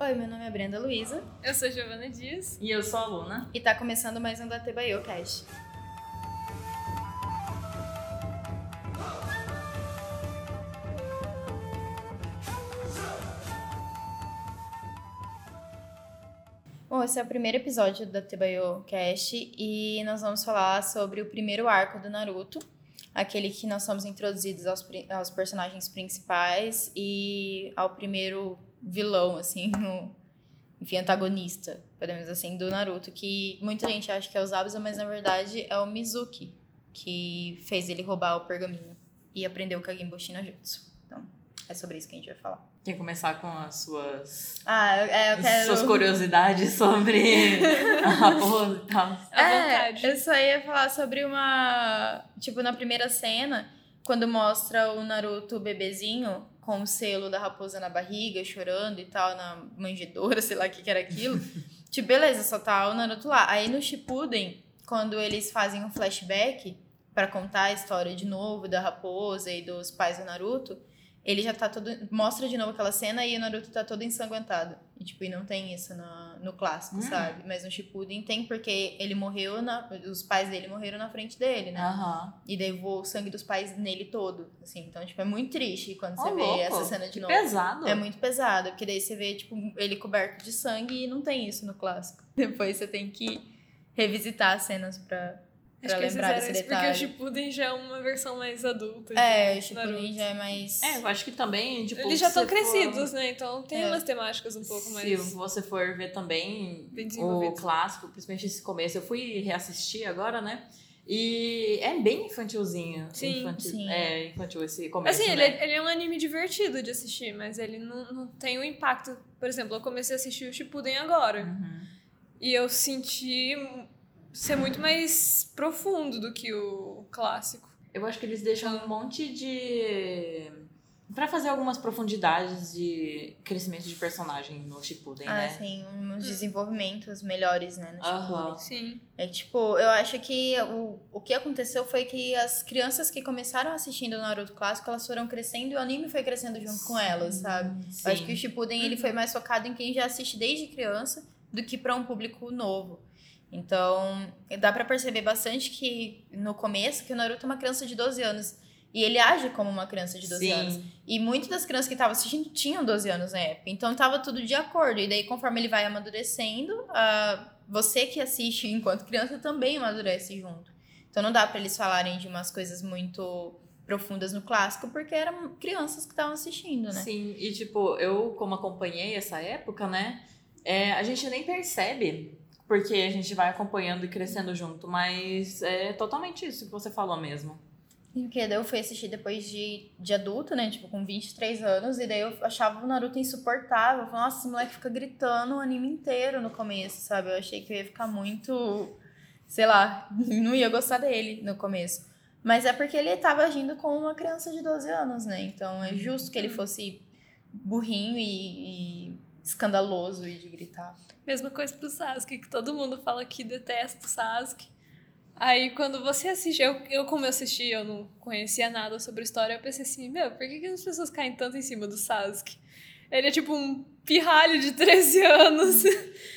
Oi, meu nome é Brenda Luiza. Eu sou Giovana Dias. E eu sou a Luna. E tá começando mais um da Tebaio Cast. Bom, esse é o primeiro episódio da Tebayo Cast e nós vamos falar sobre o primeiro arco do Naruto, aquele que nós somos introduzidos aos, aos personagens principais e ao primeiro vilão, assim, no, enfim, antagonista, podemos assim, do Naruto, que muita gente acha que é o Zabuza, mas na verdade é o Mizuki, que fez ele roubar o pergaminho e aprendeu o Kagemboshi no Jutsu. Então, é sobre isso que a gente vai falar. Quer começar com as suas. Ah, é, eu quero. Suas curiosidades sobre a raposa e tal. É, eu só ia falar sobre uma. Tipo, na primeira cena, quando mostra o Naruto bebezinho com o selo da raposa na barriga, chorando e tal, na manjedoura, sei lá o que, que era aquilo. tipo, beleza, só tá o Naruto lá. Aí no Shippuden, quando eles fazem um flashback para contar a história de novo da raposa e dos pais do Naruto ele já tá todo. Mostra de novo aquela cena e o Naruto tá todo ensanguentado. E, tipo, e não tem isso no, no clássico, hum. sabe? Mas no Shippuden tem porque ele morreu, na, os pais dele morreram na frente dele, né? Uhum. E daí voou o sangue dos pais nele todo, assim. Então, tipo, é muito triste quando você oh, vê louco. essa cena de que novo. pesado. É muito pesado, porque daí você vê, tipo, ele coberto de sangue e não tem isso no clássico. Depois você tem que revisitar as cenas pra Pra Acho lembrar desse isso detalhe. porque o Shippuden já é uma versão mais adulta. É, o Shippuden já é mais... É, eu acho que também, tipo... Eles já estão for... crescidos, né? Então tem É. umas temáticas um pouco mais... Se você for ver também o clássico, principalmente esse começo, eu fui reassistir agora, né? E é bem infantilzinho. Sim, infantil, sim. É, infantil esse começo, Assim, ele, né? é, ele é um anime divertido de assistir, mas ele não, não tem o impacto... Por exemplo, eu comecei a assistir o Shippuden agora. Uhum. E eu senti ser muito mais profundo do que o clássico. Eu acho que eles deixam um monte de... Pra fazer algumas profundidades de crescimento de personagem no Shippuden, Ah, né? sim, uns desenvolvimentos melhores, né, no Shippuden. Aham. Sim. É tipo, eu acho que o, o que aconteceu foi que as crianças que começaram assistindo o Naruto clássico, elas foram crescendo e o anime foi crescendo junto com elas, sabe? Eu acho que o Shippuden ele foi mais focado em quem já assiste desde criança do que para um público novo. Então, dá pra perceber bastante que no começo que o Naruto é uma criança de 12 anos e ele age como uma criança de 12 Sim. anos. E muitas das crianças que estavam assistindo tinham 12 anos na época. Então tava tudo de acordo. E daí, conforme ele vai amadurecendo, ah, você que assiste enquanto criança também amadurece junto. Então não dá pra eles falarem de umas coisas muito profundas no clássico, porque eram crianças que estavam assistindo, né? Sim, e tipo, eu como acompanhei essa época, né? é, a gente nem percebe, porque a gente vai acompanhando e crescendo junto, mas é totalmente isso que você falou mesmo. Porque daí eu fui assistir depois de, de adulto, né? Tipo, com 23 anos. E daí eu achava o Naruto insuportável. Eu falava, Nossa, esse moleque fica gritando o anime inteiro no começo, sabe? Eu achei que eu ia ficar muito... Sei lá, não ia gostar dele no começo. Mas é porque ele tava agindo como uma criança de 12 anos, né? Então é justo que ele fosse burrinho e, e escandaloso e de gritar. Mesma coisa pro Sasuke, que todo mundo fala que detesta o Sasuke. Aí quando você assiste, eu, eu como eu assisti, eu não conhecia nada sobre a história, eu pensei assim, meu, por que, que as pessoas caem tanto em cima do Sasuke? Ele é tipo um pirralho de 13 anos,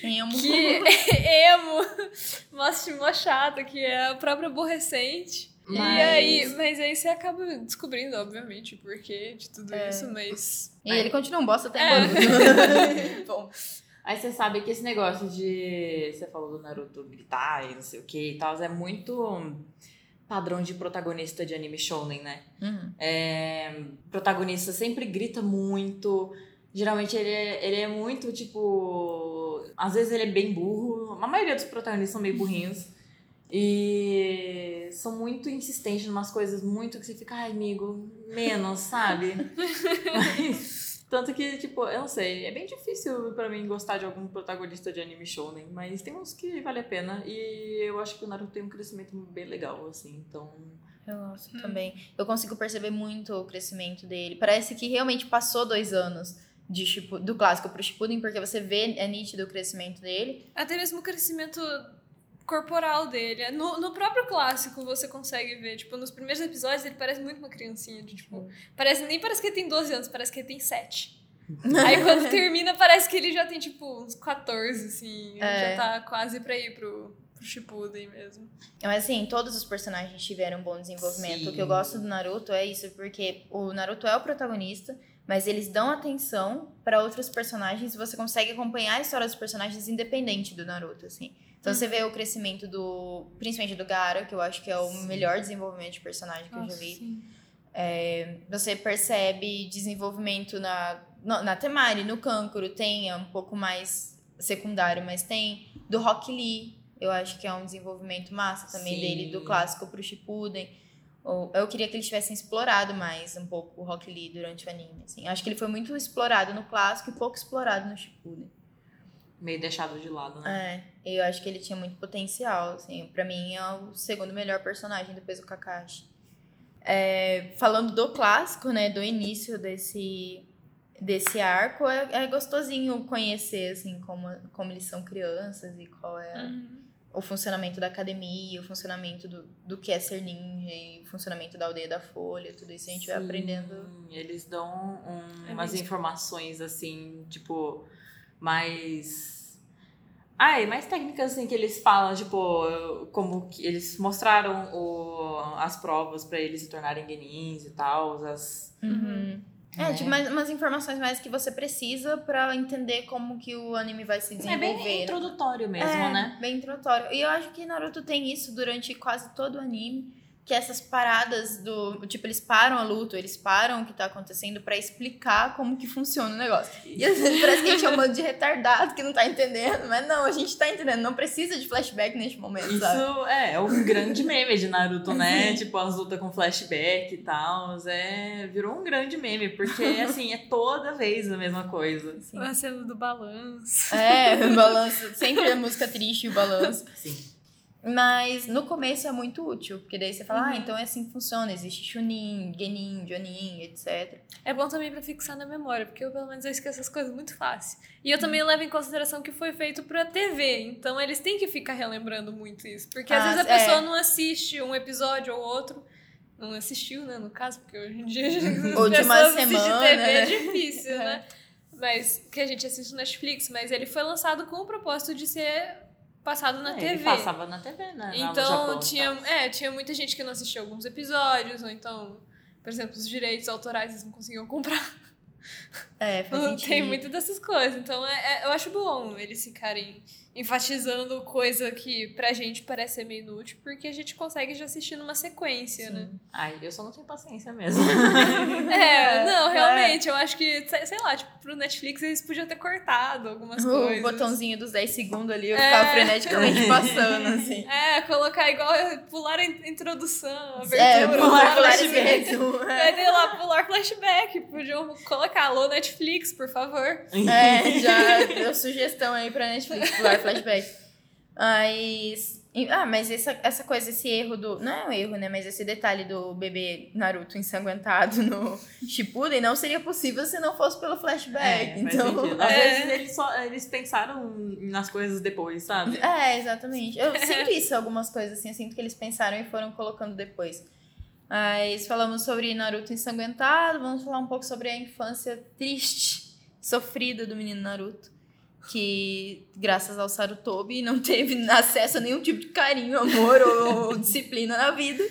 Emo. que é emo, mó chato, que é a própria aborrecente. E Mas- aí, mas aí você acaba descobrindo, obviamente, o porquê de tudo É. isso, mas... E ele continua um bosta até É. agora. Bom, Aí você sabe que esse negócio de. Você falou do Naruto gritar e não sei o que e tal, é muito padrão de protagonista de anime shounen, né? uhum. É, protagonista sempre grita muito. Geralmente ele é, ele é muito, tipo. Às vezes ele é bem burro. A maioria dos protagonistas são meio burrinhos. E são muito insistentes em umas coisas muito que você fica, ai, amigo, menos, sabe? Mas, tanto que, tipo, eu não sei, é bem difícil pra mim gostar de algum protagonista de anime shounen, mas tem uns que vale a pena. E eu acho que o Naruto tem um crescimento bem legal, assim, então. Eu gosto também. Eu consigo perceber muito o crescimento dele. Parece que realmente passou dois anos de Shippu- do clássico pro Shippuden, porque você vê, é nítido o crescimento dele. Até mesmo o crescimento corporal dele. No, no próprio clássico você consegue ver, tipo, nos primeiros episódios ele parece muito uma criancinha, de, tipo, parece, nem parece que ele tem 12 anos, parece que ele tem 7. Aí quando termina, parece que ele já tem, tipo, uns 14, assim. É. já tá quase pra ir pro, pro Shippuden mesmo. Mas assim, todos os personagens tiveram um bom desenvolvimento. O que eu Sim. gosto do Naruto é isso, porque o Naruto é o protagonista, mas eles dão atenção pra outros personagens e você consegue acompanhar a história dos personagens independente do Naruto, assim. Então você vê o crescimento do, principalmente do Gaara, que eu acho que é o Sim. melhor desenvolvimento de personagem que eu já Nossa, vi. sim. Você percebe desenvolvimento na, na Temari, no Kankuro, tem é um pouco mais secundário, mas tem do Rock Lee, eu acho que é um desenvolvimento massa também Sim. dele, do clássico pro Shippuden. Eu queria que eles tivessem explorado mais um pouco o Rock Lee durante o anime, assim. Acho que ele foi muito explorado no clássico e pouco explorado no Shippuden. Meio deixado de lado, né? É, eu acho que ele tinha muito potencial, assim. Pra mim é o segundo melhor personagem depois do Kakashi. É, falando do clássico, né, do início desse, desse arco, é, é gostosinho conhecer, assim, como, como eles são crianças e qual é Uhum. o funcionamento da academia, o funcionamento do, do que é ser ninja e o funcionamento da aldeia da Folha, tudo isso a gente vai Sim, aprendendo. Eles dão um- É umas mesmo. informações assim, tipo, mais. Ai, mais técnicas assim que eles falam, tipo, como que eles mostraram o, as provas pra eles se tornarem genins e tal, as. Uhum. É, né? tipo, mais, umas informações mais que você precisa pra entender como que o anime vai se É desenvolver. bem né? introdutório mesmo, é, né? Bem introdutório. E eu acho que Naruto tem isso durante quase todo o anime. Que essas paradas do. Tipo, eles param a luta, eles param o que tá acontecendo pra explicar como que funciona o negócio. E às vezes parece que a gente é um bando de retardado que não tá entendendo. Mas não, a gente tá entendendo. Não precisa de flashback neste momento, sabe? Isso é, é um grande meme de Naruto, né? Tipo, as lutas com flashback e tal. É, virou um grande meme, porque assim, é toda vez a mesma coisa. Assim. Cena do balanço. É, o balanço. Sempre a música triste e o balanço. Sim. Mas no começo é muito útil, porque daí você fala, Uhum. ah, então é assim que funciona. Existe Chunin, Genin, Jonin, etc. É bom também pra fixar na memória, porque eu, pelo menos, eu esqueço essas coisas muito fácil. E eu também levo em consideração que foi feito pra TV, então eles têm que ficar relembrando muito isso. Porque às Ah, vezes a é. pessoa não assiste um episódio ou outro. Não assistiu, né, no caso, porque hoje em dia as Ou de uma semana, TV né? é difícil, né? Mas que a gente assiste no Netflix, mas ele foi lançado com o propósito de ser passado na É, TV. Passava na TV, né? Então, Japão, tinha, tá? é, tinha muita gente que não assistia alguns episódios, ou então, por exemplo, os direitos autorais eles não conseguiam comprar. É, faz sentido. tem muito dessas coisas. Então, é, é- eu acho bom eles ficarem enfatizando coisa que pra gente parece ser meio inútil, porque a gente consegue já assistir numa sequência, né? Ai, eu só não tenho paciência mesmo. É, não, é. realmente, eu acho que, sei lá, tipo, pro Netflix eles podiam ter cortado algumas O coisas. botãozinho dos 10 segundos ali, eu É. ficava freneticamente passando, assim. É, colocar igual pular a introdução, a abertura, É, pular pular flashback. Vai ter lá pular flashback. Podiam colocar alô Netflix, por favor. É, já deu sugestão aí pra Netflix pular flashback. Mas. Ah, mas essa, essa coisa, esse erro do. Não é um erro, né? Mas esse detalhe do bebê Naruto ensanguentado no Shippuden não seria possível se não fosse pelo flashback. É, faz então. sentido. Às É. vezes eles, só, eles pensaram nas coisas depois, sabe? É, exatamente. Eu sinto isso, algumas coisas assim. Eu sinto que eles pensaram e foram colocando depois. Mas falamos sobre Naruto ensanguentado, vamos falar um pouco sobre a infância triste, sofrida do menino Naruto. Que, graças ao Sarutobi, não teve acesso a nenhum tipo de carinho, amor ou disciplina na vida.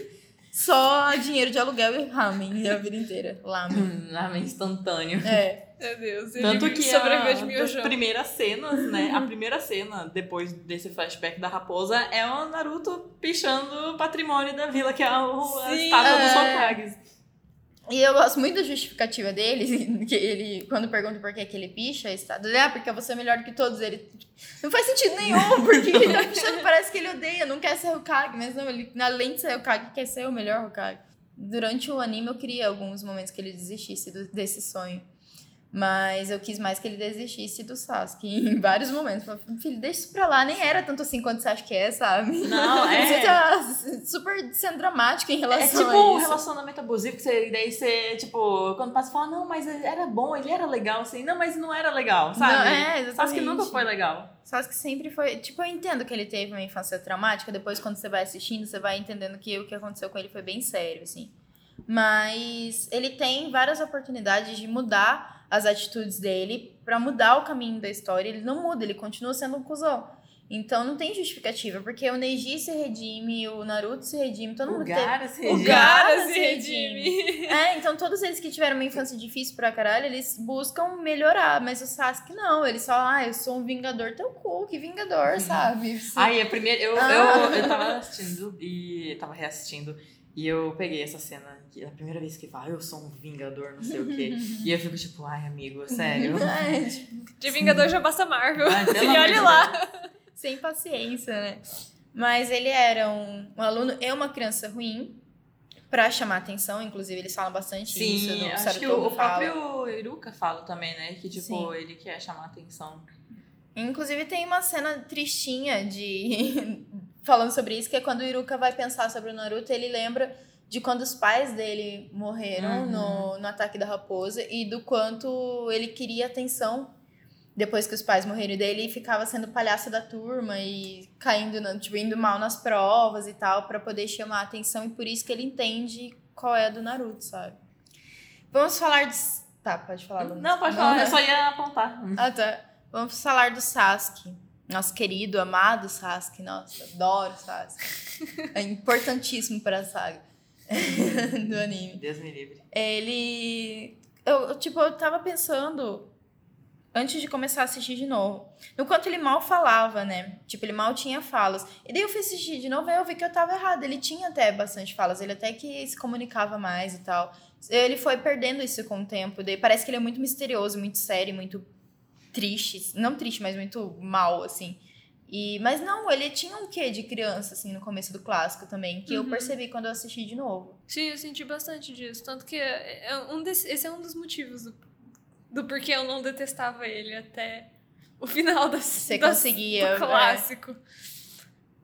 Só dinheiro de aluguel e ramen a vida inteira. Lamen. Hum, Ramen instantâneo. É. Meu Deus, ele Tanto que sobreviveu de a, primeiras cenas, né? A primeira cena, depois desse flashback da raposa, é o Naruto pichando o patrimônio da vila, que é o, a Sim, estátua dos é. Hokages. E eu gosto muito da justificativa dele, que ele, quando pergunta por que, que ele picha ele, ah, porque você é melhor do que todos. Ele, não faz sentido nenhum, porque ele tá pichando, parece que ele odeia, não quer ser Hokage, mas não, ele, além de ser Hokage, quer ser o melhor Hokage. Durante o anime, eu queria alguns momentos que ele desistisse do- desse sonho. Mas eu quis mais que ele desistisse do Sasuke em vários momentos. Falei, filho, deixa isso pra lá, nem era tanto assim quanto você acha que é, sabe? Não, é. Você tá super sendo dramático em É relação tipo a um isso. relacionamento abusivo que você, daí você, tipo, quando passa, fala, não, mas era bom, ele era legal, assim, não, mas não era legal, sabe? Não, é, Sasuke exatamente. nunca foi legal. Sasuke sempre foi. Tipo, eu entendo que ele teve uma infância traumática. Depois, quando você vai assistindo, você vai entendendo que o que aconteceu com ele foi bem sério, assim. Mas ele tem várias oportunidades de mudar as atitudes dele pra mudar o caminho da história. Ele não muda, ele continua sendo um cuzão. Então não tem justificativa, porque o Neji se redime, o Naruto se redime, todo O mundo Gaara se teve... O redime. Gaara Gaara se se redime. É, então todos eles que tiveram uma infância difícil pra caralho, eles buscam melhorar, mas o Sasuke não, ele só, ah, eu sou um vingador, teu cu, que vingador, sabe? Ai, a primeira. Eu, Ah. eu, eu tava assistindo e. Tava reassistindo. E eu peguei essa cena, que é a primeira vez que fala, eu sou um vingador, não sei o quê. e eu fico tipo, ai, amigo, sério. É, tipo, De Vingador já basta Marvel. Ai, e olha lá. sem paciência, né? Mas ele era um, um aluno e uma criança ruim pra chamar atenção, inclusive eles falam bastante isso Sim, acho que o, o próprio Iruka fala também, né? Que, tipo, Sim. ele quer chamar atenção. Inclusive tem uma cena tristinha de falando sobre isso, que é quando o Iruka vai pensar sobre o Naruto, ele lembra de quando os pais dele morreram Uhum. no, no ataque da raposa e do quanto ele queria atenção depois que os pais morreram dele e ficava sendo palhaço da turma e caindo, na- tipo, indo mal nas provas e tal, pra poder chamar a atenção e por isso que ele entende qual é a do Naruto, sabe? Vamos falar de. Tá, pode falar. Não, pode falar, eu só ia apontar. Ah, tá. Vamos falar do Sasuke. Nosso querido, amado Sasuke. Nossa, adoro Sasuke. É importantíssimo para a saga do anime. Deus me livre. Ele. Eu, eu, tipo, eu tava pensando. Antes de começar a assistir de novo. No quanto ele mal falava, né? Tipo, ele mal tinha falas. E daí eu fui assistir de novo e eu vi que eu tava errada. Ele tinha até bastante falas. Ele até que se comunicava mais e tal. Ele foi perdendo isso com o tempo. Daí parece que ele é muito misterioso, muito sério, muito triste. Não triste, mas muito mal, assim. E, mas não, ele tinha um quê de criança, assim, no começo do clássico também. Que eu Uhum. percebi quando eu assisti de novo. Sim, eu senti bastante disso. Tanto que é é um desse- esse é um dos motivos do, do porquê eu não detestava ele até o final das, Você das- conseguia, do é. clássico.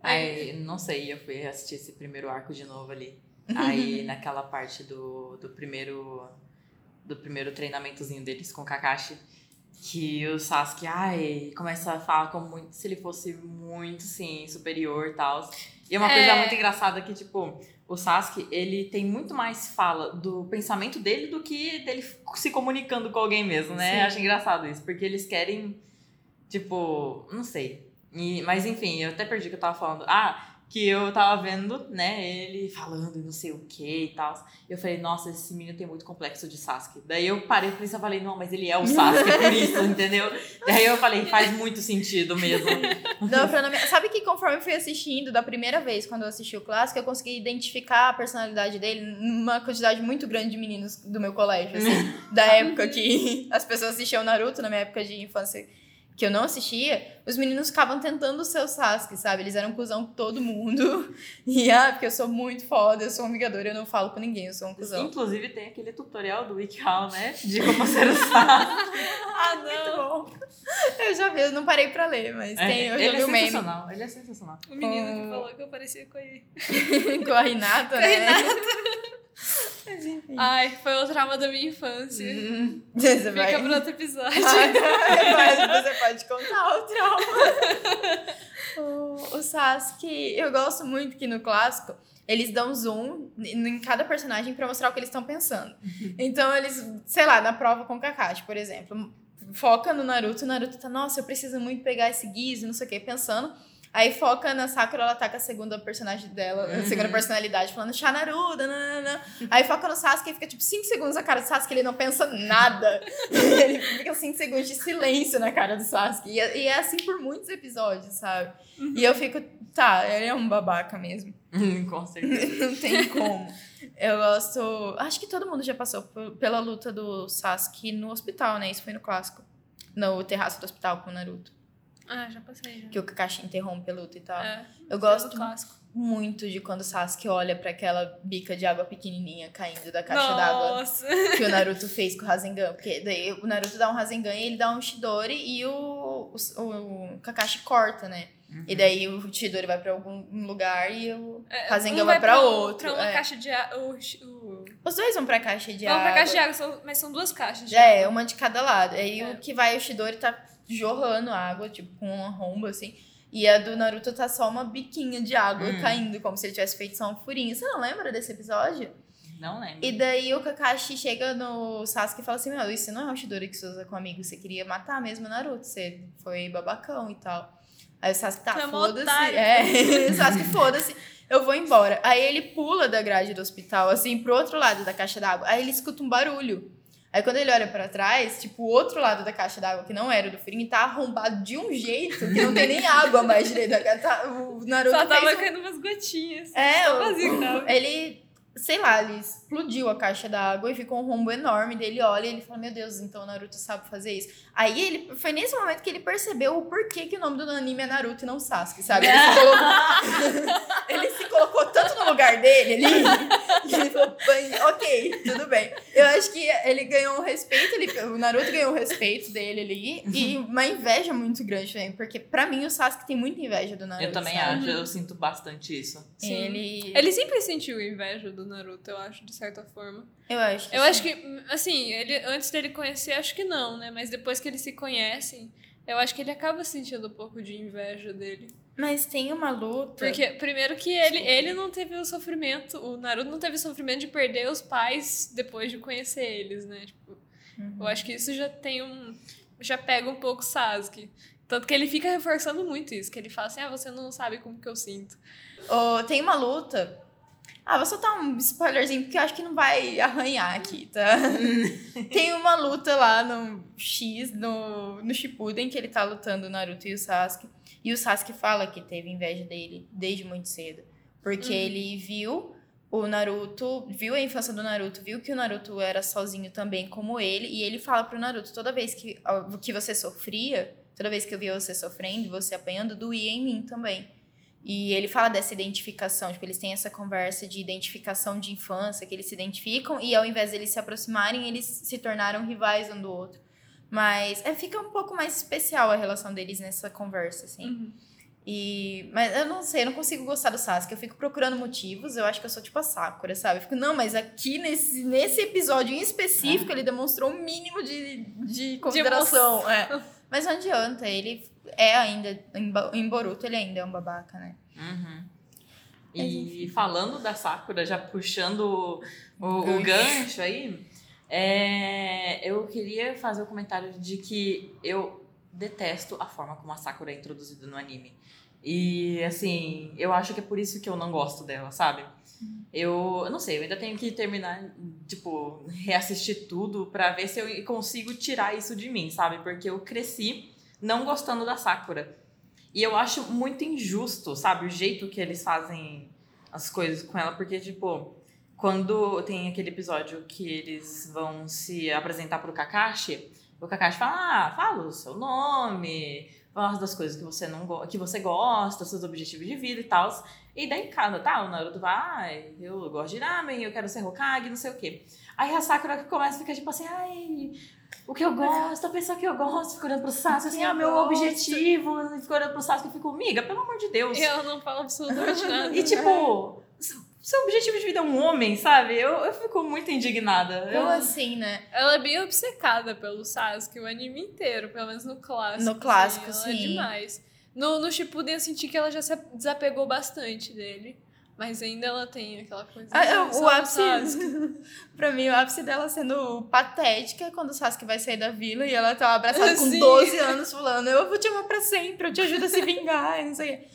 Aí, não sei, eu fui assistir esse primeiro arco de novo ali. Aí, naquela parte do, do primeiro do primeiro treinamentozinho deles com o Kakashi, que o Sasuke, ai, começa a falar como muito, se ele fosse muito, sim, superior e tal. E é uma É. coisa muito engraçada que, tipo, o Sasuke, ele tem muito mais fala do pensamento dele do que dele se comunicando com alguém mesmo, né? Sim. Acho engraçado isso, porque eles querem, tipo, não sei. E, mas enfim, eu até perdi o que eu tava falando. Ah, que eu tava vendo, né, ele falando não sei o que e tal. Eu falei, nossa, esse menino tem muito complexo de Sasuke. Daí eu parei pra pensar e falei, não, mas ele é o Sasuke por isso, entendeu? Daí eu falei, faz muito sentido mesmo. Não, Sabe que conforme eu fui assistindo, da primeira vez, quando eu assisti o clássico, eu consegui identificar a personalidade dele numa quantidade muito grande de meninos do meu colégio, assim. da época que as pessoas assistiam Naruto, na minha época de infância que eu não assistia, os meninos ficavam tentando ser o Sasuke, sabe? Eles eram cuzão com todo mundo. E, ah, porque eu sou muito foda, eu sou um vingador, eu não falo com ninguém, eu sou um cuzão. Inclusive tem aquele tutorial do WikiHow, né, de como ser o Sasuke. Ah, muito bom. Eu já vi, eu não parei pra ler, mas tem, eu já ele vi é o meme sensacional, ele é sensacional. O menino que falou que eu parecia com ele. com a Renata, Com a né? Renata. Mas enfim. Ai, foi o trauma da minha infância. Hum, Você Fica vai... pro outro episódio. Mas você pode contar o trauma. o, o Sasuke, eu gosto muito que no clássico eles dão zoom em cada personagem pra mostrar o que eles estão pensando. Então eles, sei lá, na prova com o Kakashi, por exemplo, foca no Naruto, o Naruto tá, nossa, eu preciso muito pegar esse Giz, não sei o que, pensando. Aí foca na Sakura, ela tá com a segunda personagem dela, a segunda Uhum. personalidade, falando Shanaruda, nanana. Aí foca no Sasuke e fica tipo 5 segundos a cara do Sasuke, ele não pensa nada. ele fica 5 segundos de silêncio na cara do Sasuke. E é, e é assim por muitos episódios, sabe? E eu fico, tá, ele é um babaca mesmo. Com certeza. não tem como. Eu gosto. Acho que todo mundo já passou pela luta do Sasuke no hospital, né? Isso foi no clássico. No terraço do hospital com o Naruto. Ah, já passei. Já. Que o Kakashi interrompe a luta e tal. É, Eu gosto muito de quando o Sasuke olha pra aquela bica de água pequenininha caindo da caixa d'água Nossa. que o Naruto fez com o Rasengan. Porque daí o Naruto dá um Rasengan e ele dá um Chidori e o, o, o Kakashi corta, né? E daí o Chidori vai pra algum lugar e o É, Rasengan um vai pra um- outro. Pra uma é. caixa de água. Os dois vão pra caixa de Vamos água. pra caixa de água, mas são duas caixas de É, água. uma de cada lado. Aí É. o que vai o Chidori tá jorrando água, tipo, com uma romba, assim. E a do Naruto tá só uma biquinha de água Hum. caindo, como se ele tivesse feito só um furinho. Você não lembra desse episódio? Não lembro. E daí o Kakashi chega no Sasuke e fala assim: Meu, isso não é um Shidori que você usa com amigos. Você queria matar mesmo o Naruto. Você foi babacão e tal. Aí o Sasuke tá, é foda-se. É, o Sasuke, foda-se. Eu vou embora. Aí ele pula da grade do hospital, assim, pro outro lado da caixa d'água. Aí ele escuta um barulho. Aí quando ele olha pra trás, tipo, o outro lado da caixa d'água, que não era o do Furin, tá arrombado de um jeito que não tem nem água mais direito. ca- tá- O Naruto Só tava fez um- caindo umas gotinhas. É, o- vazio que tava. ele, sei lá, ele explodiu a caixa d'água e ficou um rombo enorme dele. Olha, e ele fala: Meu Deus, então o Naruto sabe fazer isso. Aí ele foi nesse momento que ele percebeu o porquê que o nome do anime é Naruto e não Sasuke, sabe? Ele se colocou, ele se colocou tanto no lugar dele ali que ele falou: "Bem, Ok, tudo bem. Eu acho que ele ganhou um respeito, ele, o Naruto ganhou um respeito dele ali e uma inveja muito grande também, porque pra mim o Sasuke tem muita inveja do Naruto. Eu também sabe? acho, eu sinto bastante isso. Sim. Ele. Ele sempre sentiu inveja do Naruto, eu acho, de certa forma. Eu acho que Eu sim. acho que, assim, ele, antes dele conhecer, acho que não, né? Mas depois que eles se conhecem, eu acho que ele acaba sentindo um pouco de inveja dele. Mas tem uma luta. Porque, primeiro que ele, ele não teve o sofrimento, o Naruto não teve o sofrimento de perder os pais depois de conhecer eles, né? Tipo, Uhum. eu acho que isso já tem um. Já pega um pouco o Sasuke. Tanto que ele fica reforçando muito isso, que ele fala assim, ah, você não sabe como que eu sinto. Ô, tem uma luta. Ah, vou soltar um spoilerzinho, porque eu acho que não vai arranhar aqui, tá? tem uma luta lá no X, no, no Shippuden, que ele tá lutando o Naruto e o Sasuke. E o Sasuke fala que teve inveja dele desde muito cedo. Porque Uhum. ele viu o Naruto, viu a infância do Naruto, viu que o Naruto era sozinho também como ele. E ele fala pro Naruto, toda vez que, que você sofria, toda vez que eu via você sofrendo, você apanhando, doía em mim também. E ele fala dessa identificação, tipo, eles têm essa conversa de identificação de infância, que eles se identificam e ao invés de eles se aproximarem, eles se tornaram rivais um do outro. Mas é, fica um pouco mais especial a relação deles nessa conversa, assim. Uhum. E, mas eu não sei, eu não consigo gostar do Sasuke. Eu fico procurando motivos. Eu acho que eu sou tipo a Sakura, sabe? Eu fico, não, mas aqui nesse, nesse episódio em específico, ele demonstrou um mínimo de, de consideração. é. Mas não adianta, ele é ainda, em Boruto, ele ainda é um babaca, né? Uhum. Mas, E falando da Sakura, já puxando o, o Gancho. gancho aí, é, eu queria fazer o comentário de que eu detesto a forma como a Sakura é introduzida no anime. E, assim, eu acho que é por isso que eu não gosto dela, sabe? Eu, eu não sei, eu ainda tenho que terminar, tipo, reassistir tudo pra ver se eu consigo tirar isso de mim, sabe? Porque eu cresci não gostando da Sakura. E eu acho muito injusto, sabe? O jeito que eles fazem as coisas com ela, porque, tipo, quando tem aquele episódio que eles vão se apresentar pro Kakashi, o Kakashi fala, ah, fala o seu nome, fala das coisas que você não que você gosta, seus objetivos de vida e tal. E daí cada, tá, o Naruto vai, ai, eu gosto de ramen, eu quero ser Hokage, não sei o quê. Aí a Sakura começa a ficar tipo assim, ai, o que eu gosto, a pessoa que eu gosto, fica olhando pro Sasuke, assim, Eu ah, meu gosto. objetivo, fica olhando pro Sasuke e fica, amiga, pelo amor de Deus. Eu não falo absolutamente nada. E tipo, s- seu objetivo de vida é um homem, sabe? Eu, eu fico muito indignada. Eu, Como assim, né? Ela é bem obcecada pelo Sasuke, o anime inteiro, pelo menos no clássico. No clássico, assim, sim. Ela é demais. No, no Shippuden eu senti que ela já se desapegou bastante dele. Mas ainda ela tem aquela coisa. Ah, eu- "Ah, o ápice, Sasuke." pra mim, o ápice dela sendo patética é quando o Sasuke vai sair da vila e ela tá abraçada com Sim. 12 anos falando, eu vou te amar pra sempre, eu te ajudo a se vingar, e não sei o quê.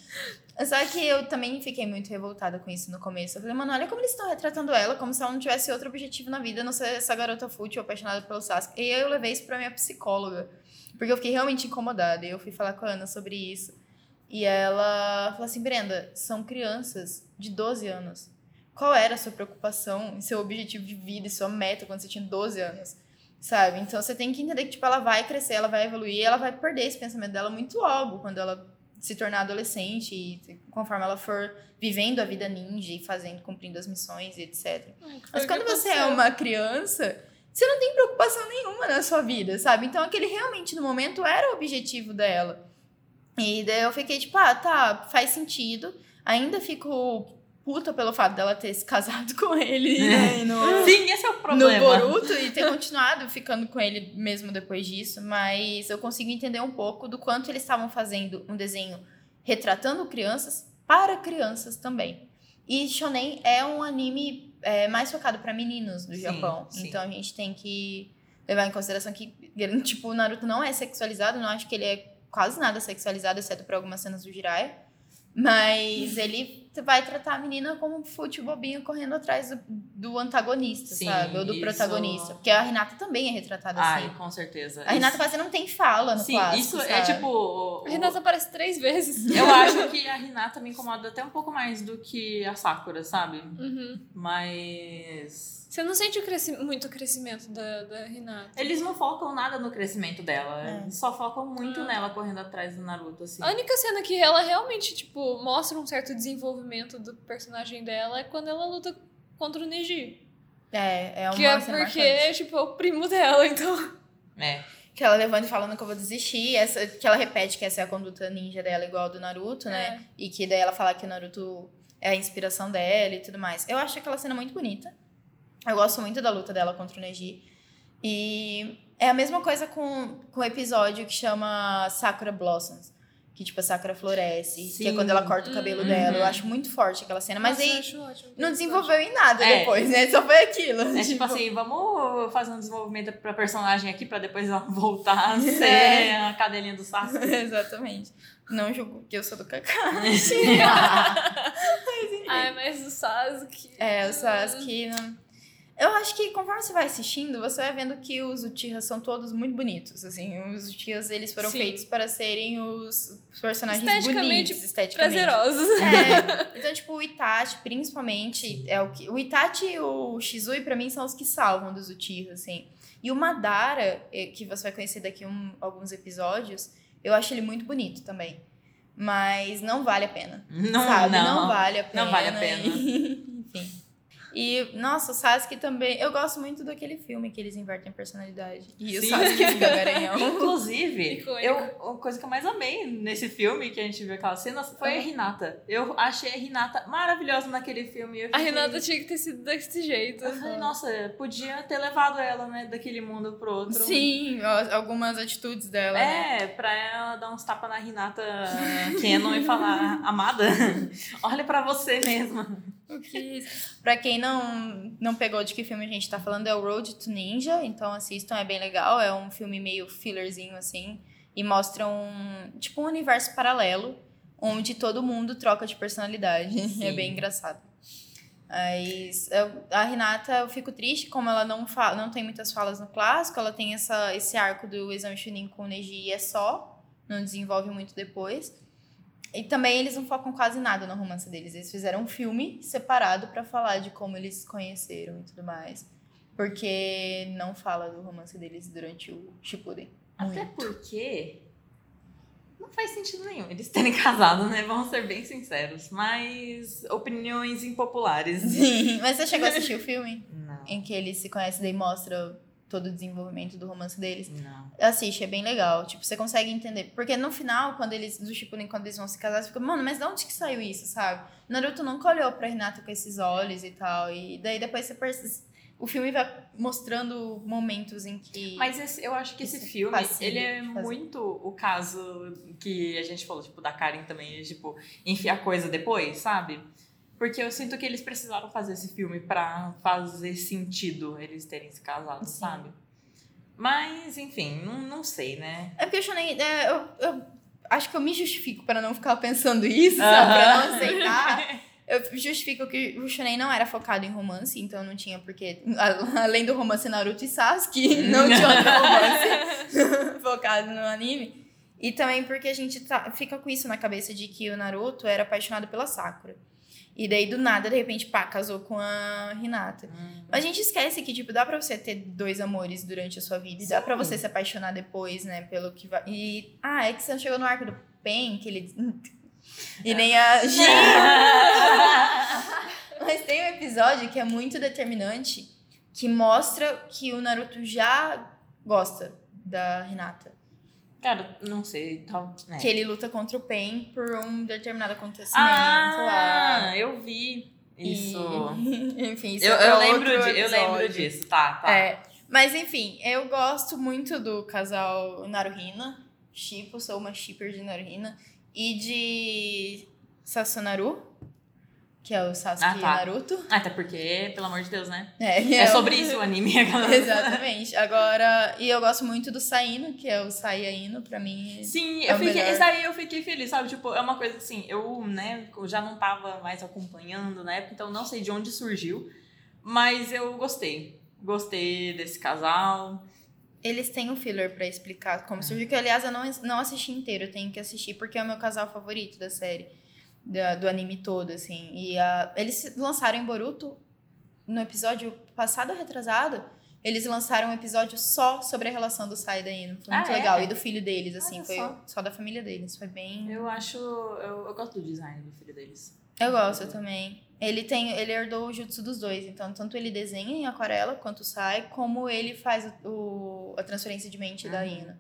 Só que eu também fiquei muito revoltada com isso no começo. Eu falei, mano, olha como eles estão retratando ela, como se ela não tivesse outro objetivo na vida, não ser essa garota fútil, apaixonada pelo Sasuke. E eu levei isso pra minha psicóloga, porque eu fiquei realmente incomodada. E eu fui falar com a Ana sobre isso. E ela falou assim, Brenda, são crianças de 12 anos. Qual era a sua preocupação seu objetivo de vida e sua meta quando você tinha 12 anos? Sabe? Então você tem que entender que tipo, ela vai crescer, ela vai evoluir, ela vai perder esse pensamento dela muito logo quando ela se tornar adolescente e conforme ela for vivendo a vida ninja e fazendo, cumprindo as missões e etc. Foi Mas quando você é uma criança, você não tem preocupação nenhuma na sua vida, sabe? Então aquele realmente no momento era o objetivo dela. E daí eu fiquei tipo, ah, tá, faz sentido. Ainda fico puta pelo fato dela ter se casado com ele né, e no, Sim, esse é o no problema. Boruto e ter continuado ficando com ele mesmo depois disso, mas eu consigo entender um pouco do quanto eles estavam fazendo um desenho retratando crianças para crianças também. E shonen é um anime é, mais focado pra meninos do Sim, Japão. sim. Então a gente tem que levar em consideração que, tipo, o Naruto não é sexualizado, não acho que ele é quase nada sexualizado, exceto por algumas cenas do Jiraiya. Mas ele vai tratar a menina como um fútil bobinho correndo atrás do, do antagonista, Sim, sabe? Ou do isso- protagonista. Porque a Renata também é retratada assim. Ai, com certeza. A Renata Isso- quase não tem fala no Sim, clássico, isso é sabe? tipo. o- A Renata aparece três vezes. Eu acho que a Hinata me incomoda até um pouco mais do que a Sakura, sabe? Uhum. Mas. Você não sente o cresci- muito o crescimento da, da Renata. Eles não focam nada no crescimento dela. É. Eles só focam muito Ah. nela correndo atrás do Naruto, assim. A única cena que ela realmente, tipo, mostra um certo desenvolvimento do personagem dela é quando ela luta contra o Neji. É, é uma que é porque, marcante. tipo, é o primo dela, então. É. Que ela levanta e falando que eu vou desistir. Essa, que ela repete que essa é a conduta ninja dela, igual a do Naruto, É. né? E que daí ela fala que o Naruto é a inspiração dela e tudo mais. Eu acho aquela cena muito bonita. Eu gosto muito da luta dela contra o Neji. E é a mesma coisa com, com o episódio que chama Sakura Blossoms. Que, tipo, a Sakura floresce. Que é Sim. quando ela corta o cabelo Uhum. dela. Eu acho muito forte aquela cena. Mas Nossa, aí ótimo. não desenvolveu em nada É. depois, né? Só foi aquilo. É tipo assim, vamos fazer um desenvolvimento pra personagem aqui pra depois ela voltar a ser É. a cadelinha do Sasuke. Exatamente. Não julgo que eu sou do Kakashi. Ai, mas o Sasuke. É, o Sasuke. não- Eu acho que conforme você vai assistindo, você vai vendo que os Uchihas são todos muito bonitos. Assim, os Uchihas eles foram Sim. feitos para serem os personagens Esteticamente bonitos, esteticamente. Prazerosos. É, então, tipo, o Itachi, principalmente, é o que. O Itachi e o Shizui, pra mim, são os que salvam dos Uchihas, assim. E o Madara, eh, que você vai conhecer daqui um, alguns episódios, eu acho ele muito bonito também. Mas não vale a pena. Não, sabe? não. vale a pena. Não vale a pena. e- Enfim. E, nossa, o Sasuke também. Eu gosto muito daquele filme que eles invertem a personalidade. E o Sim. Sasuke fica garanhão. Inclusive, eu, a coisa que eu mais amei nesse filme, que a gente viu aquela cena, foi a Hinata. Eu achei a Hinata maravilhosa naquele filme. Eu A fiquei- Renata tinha que ter sido desse jeito. Eu falei, nossa, podia ter levado ela, né, daquele mundo pro outro. Sim, algumas atitudes dela. né? É, pra ela dar uns tapas na Renata Canon e falar, amada, olha pra você mesma. Pra quem não, não pegou de que filme a gente tá falando, é o Road to Ninja. Então assistam, é bem legal. É um filme meio fillerzinho, assim. E mostra um, tipo, um universo paralelo. Onde todo mundo troca de personalidade. Sim. É bem engraçado. Mas a Renata, eu fico triste, como ela não, fala, não tem muitas falas no clássico. Ela tem essa, esse arco do exame Chunin com o Neji e é só. Não desenvolve muito depois. E também eles não focam quase nada no romance deles. Eles fizeram um filme separado pra falar de como eles se conheceram e tudo mais. Porque não fala do romance deles durante o Shippuden. Até Muito. porque não faz sentido nenhum eles terem casado, né? Vamos ser bem sinceros. Mas opiniões impopulares. Sim, mas você chegou a assistir o filme? Não, Em que eles se conhecem daí mostra todo o desenvolvimento do romance deles. não. Assiste, é bem legal. Tipo, você consegue entender. Porque no final, quando eles, do Shippuden, quando eles vão se casar, você fica, mano, mas de onde que saiu isso, sabe? Naruto nunca olhou pra Hinata com esses olhos e tal. E daí depois você percebe... O filme vai mostrando momentos em que... Mas esse- eu acho que esse filme, ele é muito o caso que a gente falou, tipo, da Karen também, tipo, enfiar coisa depois, sabe? Porque eu sinto que eles precisaram fazer esse filme pra fazer sentido eles terem se casado, Sim. sabe? Mas, enfim, não, não sei, né? É porque eu Shonen, é, eu, eu acho que eu me justifico para não ficar pensando isso, sabe? Pra não aceitar. Eu justifico que o Shonen não era focado em romance, então não tinha porque. Além do romance Naruto e Sasuke, não tinha outro romance focado no anime. E também porque a gente tá- fica com isso na cabeça de que o Naruto era apaixonado pela Sakura. E daí, do nada, de repente, pá, casou com a Hinata. Mas a gente esquece que, tipo, dá pra você ter dois amores durante a sua vida. E dá pra você se apaixonar depois, né? Pelo que vai. E. Ah, é que você chegou no arco do Pen, que ele. E nem a. Mas tem um episódio que é muito determinante que mostra que o Naruto já gosta da Hinata. Cara, não sei, tal. né? Que ele luta contra o Pen por um determinado acontecimento Ah, lá. eu vi isso. E- Enfim, isso Eu, é eu, lembro de, eu lembro disso, tá, tá. É, mas enfim, eu gosto muito do casal Naruhina. Shippo, sou uma shipper de Naruhina. E de Sasunaru. Que é o Sasuke Ah, tá. e Naruto. Até porque, pelo amor de Deus, né? É, É o- sobre isso o anime. Exatamente. Agora, e eu gosto muito do Saino, que é o Saiyaino, pra mim. Sim, É eu fiquei, melhor. esse aí eu fiquei feliz, sabe? Tipo, é uma coisa assim, eu, né, eu já não tava mais acompanhando na época, então não sei de onde surgiu, mas eu gostei. Gostei desse casal. Eles têm um filler pra explicar como surgiu, que aliás eu não, não assisti inteiro, eu tenho que assistir, porque é o meu casal favorito da série, da- do anime todo, assim. E a, eles lançaram em Boruto, no episódio passado retrasado, eles lançaram um episódio só sobre a relação do Sai e da Ino. Foi Ah, muito é? legal. E do filho deles, assim, Olha foi só. só. da família deles. Foi bem. Eu acho. Eu, eu gosto do design do filho deles. Eu gosto também. Ele tem, ele herdou o jutsu dos dois, então tanto ele desenha em aquarela quanto sai, como ele faz o, o- a transferência de mente da Uhum.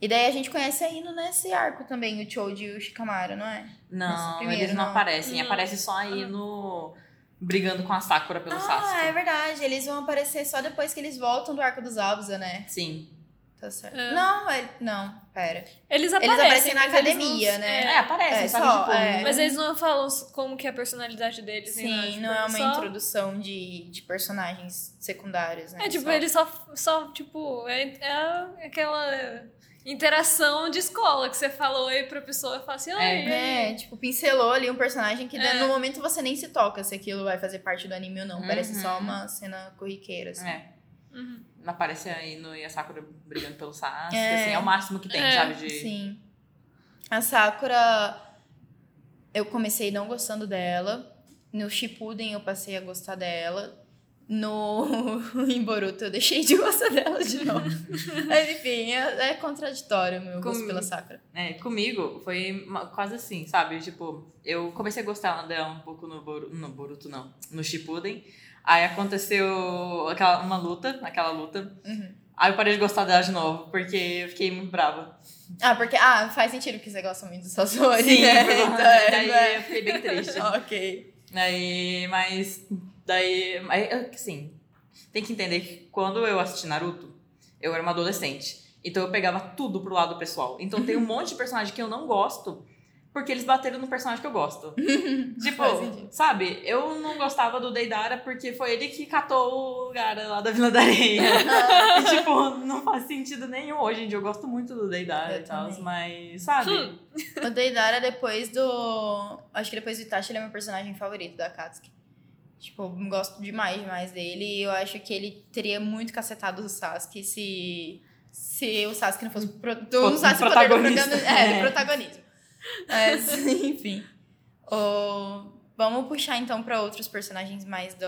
E daí a gente conhece a Ino nesse arco também, o Choji e o Shikamaru, não é? Não, primeiro, eles não, não. aparecem. Não. Aparece só aí no. brigando com a Sakura pelo ah, Sasuke. é verdade. Eles vão aparecer só depois que eles voltam do arco dos Abusa, né? Sim. Tá certo. É. Não, ele- não, pera. Eles Eles aparecem, aparecem na academia, não- né? é. É, aparece, É, só, só, tipo, é. Mas eles não falam como que é a personalidade deles. nem nada, Sim, tipo, não é uma só- introdução de, de personagens secundários, né? É, tipo, Só- eles só, só tipo, é, é aquela interação de escola que você fala oi pra pessoa e fala assim, oi. É. É, tipo, pincelou ali um personagem que É. no momento você nem se toca se aquilo vai fazer parte do anime ou não. Parece Uhum. só uma cena corriqueira, assim. É. Uhum. Aparece aí no e a Sakura brigando pelo Sasuke, É. assim, é o máximo que tem, É, sabe? De... Sim. A Sakura, eu comecei não gostando dela. No Shippuden eu passei a gostar dela. No em Boruto eu deixei de gostar dela de novo. Mas enfim, é, é contraditório o meu gosto Com- pela Sakura. É, comigo foi uma- quase assim, sabe? Tipo, eu comecei a gostar dela um pouco no, Boru, no Boruto, não, no Shippuden. Aí aconteceu aquela, uma luta, aquela luta. Uhum. Aí eu parei de gostar dela de novo, porque eu fiquei muito brava. Ah, porque. Ah, faz sentido que você gosta muito do Sasori. Sim, né? Então, é, daí né? eu fiquei bem triste. ok. Aí, mas daí, aí, assim, tem que entender que quando eu assisti Naruto, eu era uma adolescente. Então eu pegava tudo pro lado pessoal. Então tem um monte de personagem que eu não gosto, porque eles bateram no personagem que eu gosto. tipo, sabe, eu não gostava do Deidara porque foi ele que catou o cara lá da Vila da Areia. e, tipo, não faz sentido nenhum. Hoje em dia eu gosto muito do Deidara Eu e tal, também. mas, sabe? O Deidara, depois do. Acho que depois do Itachi, ele é meu personagem favorito da Akatsuki. Tipo, gosto demais, demais dele. E eu acho que ele teria muito cacetado o Sasuke se. Se o Sasuke não fosse. Pro, não Fosse usasse o poder do, protagonista. protagoni- é, do É. protagonismo. Mas, enfim. O- Vamos puxar então pra outros personagens mais do,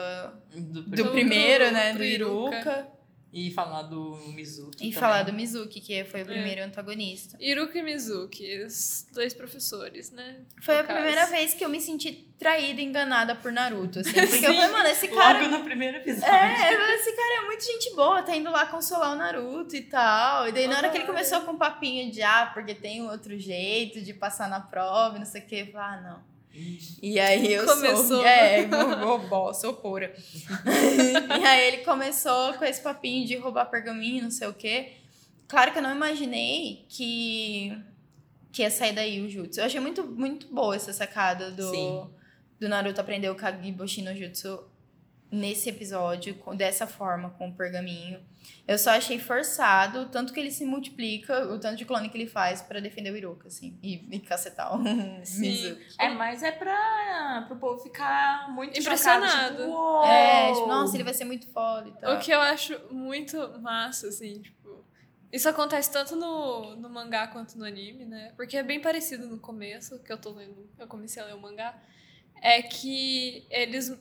Do, do Do- primeiro, do- né? do Do Iruka. E falar do Mizuki. E também. falar do Mizuki, que foi o primeiro antagonista. Iruka e Mizuki, os dois professores, né? Foi No a caso. primeira vez que eu me senti traída e enganada por Naruto, assim. Porque eu falei, mano, esse cara. Logo no primeiro episódio. É, eu falei, esse cara é muito gente boa, tá indo lá consolar o Naruto e tal. E daí, na hora que ele começou com um papinho de, ah, porque tem um outro jeito de passar na prova e não sei o quê, eu falei, ah, não. E aí eu Começou. sou. É, bobó, sou pura. e aí ele começou com esse papinho de roubar pergaminho, não sei o quê. Claro que eu não imaginei que, que ia sair daí o Jutsu. Eu achei muito, muito boa essa sacada do, Sim. do Naruto aprender o Kagiboshi no Jutsu nesse episódio, com- dessa forma, com o pergaminho. Eu só achei forçado, o tanto que ele se multiplica, o tanto de clone que ele faz pra defender o Iruka, assim, e, e cacetar o Sim. Mizuki. É, mas é pra pro povo ficar muito Impressionado. chocado, tipo! É, tipo, nossa, ele vai ser muito foda e tal. O que eu acho muito massa, assim, tipo. Isso acontece tanto no, no mangá quanto no anime, né? Porque é bem parecido no começo, que eu tô lendo, eu comecei a ler o mangá. É que eles.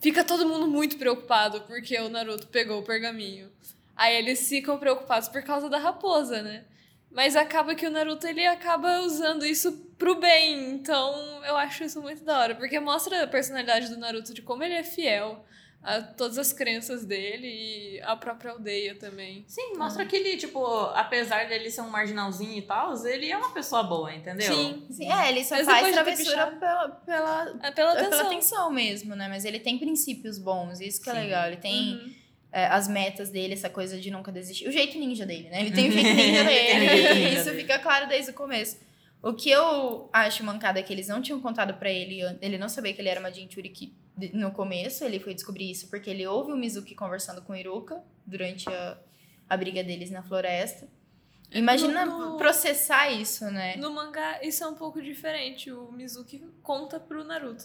Fica todo mundo muito preocupado porque o Naruto pegou o pergaminho. Aí eles ficam preocupados por causa da raposa, né? Mas acaba que o Naruto ele acaba usando isso pro bem. Então eu acho isso muito da hora. Porque mostra a personalidade do Naruto de como ele é fiel a todas as crenças dele e a própria aldeia também. Sim, mostra que ele, tipo, apesar dele ser um marginalzinho e tal, ele é uma pessoa boa, entendeu? Sim. Sim, é, ele só Mas faz travessura pela, pela, É pela é pela atenção. atenção mesmo, né? Mas ele tem princípios bons, isso que é Sim. legal. Ele tem Uhum. é, as metas dele, essa coisa de nunca desistir. O jeito ninja dele, né? Ele tem o jeito ninja dele. isso fica claro desde o começo. O que eu acho mancada é que eles não tinham contado pra ele, ele não sabia que ele era uma Jinchuriki no começo, ele foi descobrir isso porque ele ouve o Mizuki conversando com o Iruka durante a, a briga deles na floresta. Imagina No- no- processar isso, né? No mangá, isso é um pouco diferente. O Mizuki conta pro Naruto.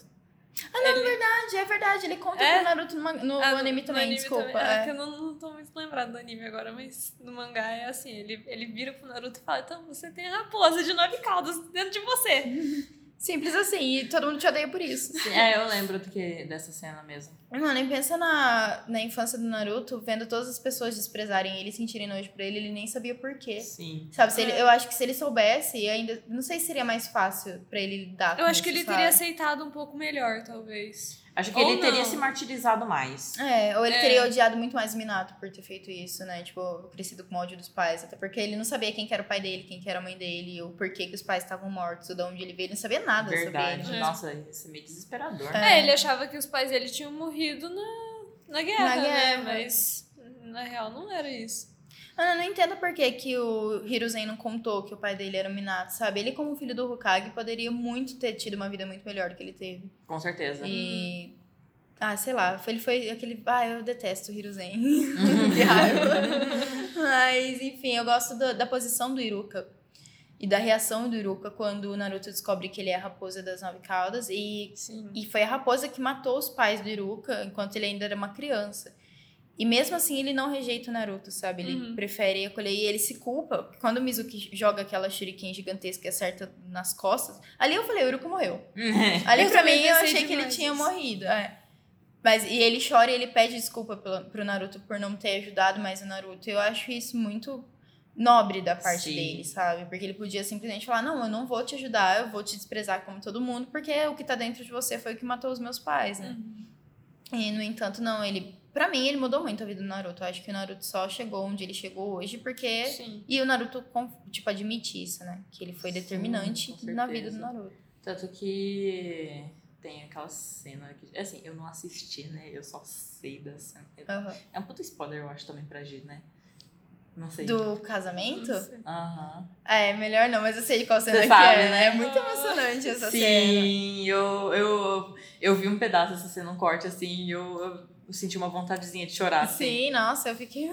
Ah, não, é verdade, é verdade. Ele conta É? pro Naruto no, man- no Ah, anime no também, anime desculpa. também. É, é. que eu não, não tô muito lembrado do anime agora, mas no mangá é assim: ele, ele vira pro Naruto e fala: Então, você tem a raposa de nove caudas dentro de você. Simples assim, e todo mundo te odeia por isso. Sim, É, eu lembro do que, dessa cena mesmo. Mano, e pensa na, na infância do Naruto, vendo todas as pessoas desprezarem ele, sentirem nojo por ele, ele nem sabia por quê. Sim. Sabe, se ele, É. eu acho que se ele soubesse, ainda. Não sei se seria mais fácil pra ele lidar Eu com acho que ele teria sabe? aceitado um pouco melhor, talvez. Acho que Ou ele teria não. se martirizado mais. É, ou ele É. teria odiado muito mais o Minato por ter feito isso, né? Tipo, crescido com ódio dos pais. Até porque ele não sabia quem que era o pai dele, quem que era a mãe dele, ou por que, que os pais estavam mortos, ou de onde ele veio. Ele não sabia nada Verdade. sobre ele. É. Nossa, isso é meio desesperador. É. É, ele achava que os pais dele tinham morrido na, na guerra, Na né? guerra. Mas na real não era isso. Mano, eu não entendo por que, que o Hiruzen não contou que o pai dele era o Minato, sabe? Ele, como filho do Hokage, poderia muito ter tido uma vida muito melhor do que ele teve. Com certeza. E. Ah, sei lá, foi- ele foi aquele. Ah, eu detesto o Hiruzen. que raiva. Mas, enfim, eu gosto da, da posição do Iruka. E da reação do Iruka quando o Naruto descobre que ele é a raposa das nove caudas. E, Sim. e foi a raposa que matou os pais do Iruka enquanto ele ainda era uma criança. E mesmo assim, ele não rejeita o Naruto, sabe? Ele Uhum. prefere acolher e ele se culpa. Quando o Mizuki joga aquela shuriken gigantesca e acerta nas costas, ali eu falei, o Iruka morreu. Ali Eu pra também mim eu achei que ele tinha morrido. É. Mas e ele chora e ele pede desculpa pelo, pro Naruto por não ter ajudado mais o Naruto. Eu acho isso muito nobre da parte Sim. dele, sabe? Porque ele podia simplesmente falar: "Não, eu não vou te ajudar, eu vou te desprezar como todo mundo, porque o que tá dentro de você foi o que matou os meus pais, né?" E no entanto, não, ele Pra mim, ele mudou muito a vida do Naruto. Eu acho que o Naruto só chegou onde ele chegou hoje porque Sim. e o Naruto, tipo, admite isso, né? Que ele foi Sim, determinante com na vida do Naruto. Tanto que tem aquela cena que. Assim, eu não assisti, né? Eu só sei da cena. Aham. É um puta spoiler, eu acho, também pra G, né? Não sei. Do casamento? Aham. É, melhor não, mas eu sei de qual cena Você que sabe, é, né? né? É muito emocionante essa cena. Sim, eu, eu, eu vi um pedaço dessa cena, um corte assim, e eu, eu senti uma vontadezinha de chorar. Assim. Sim, nossa, eu fiquei.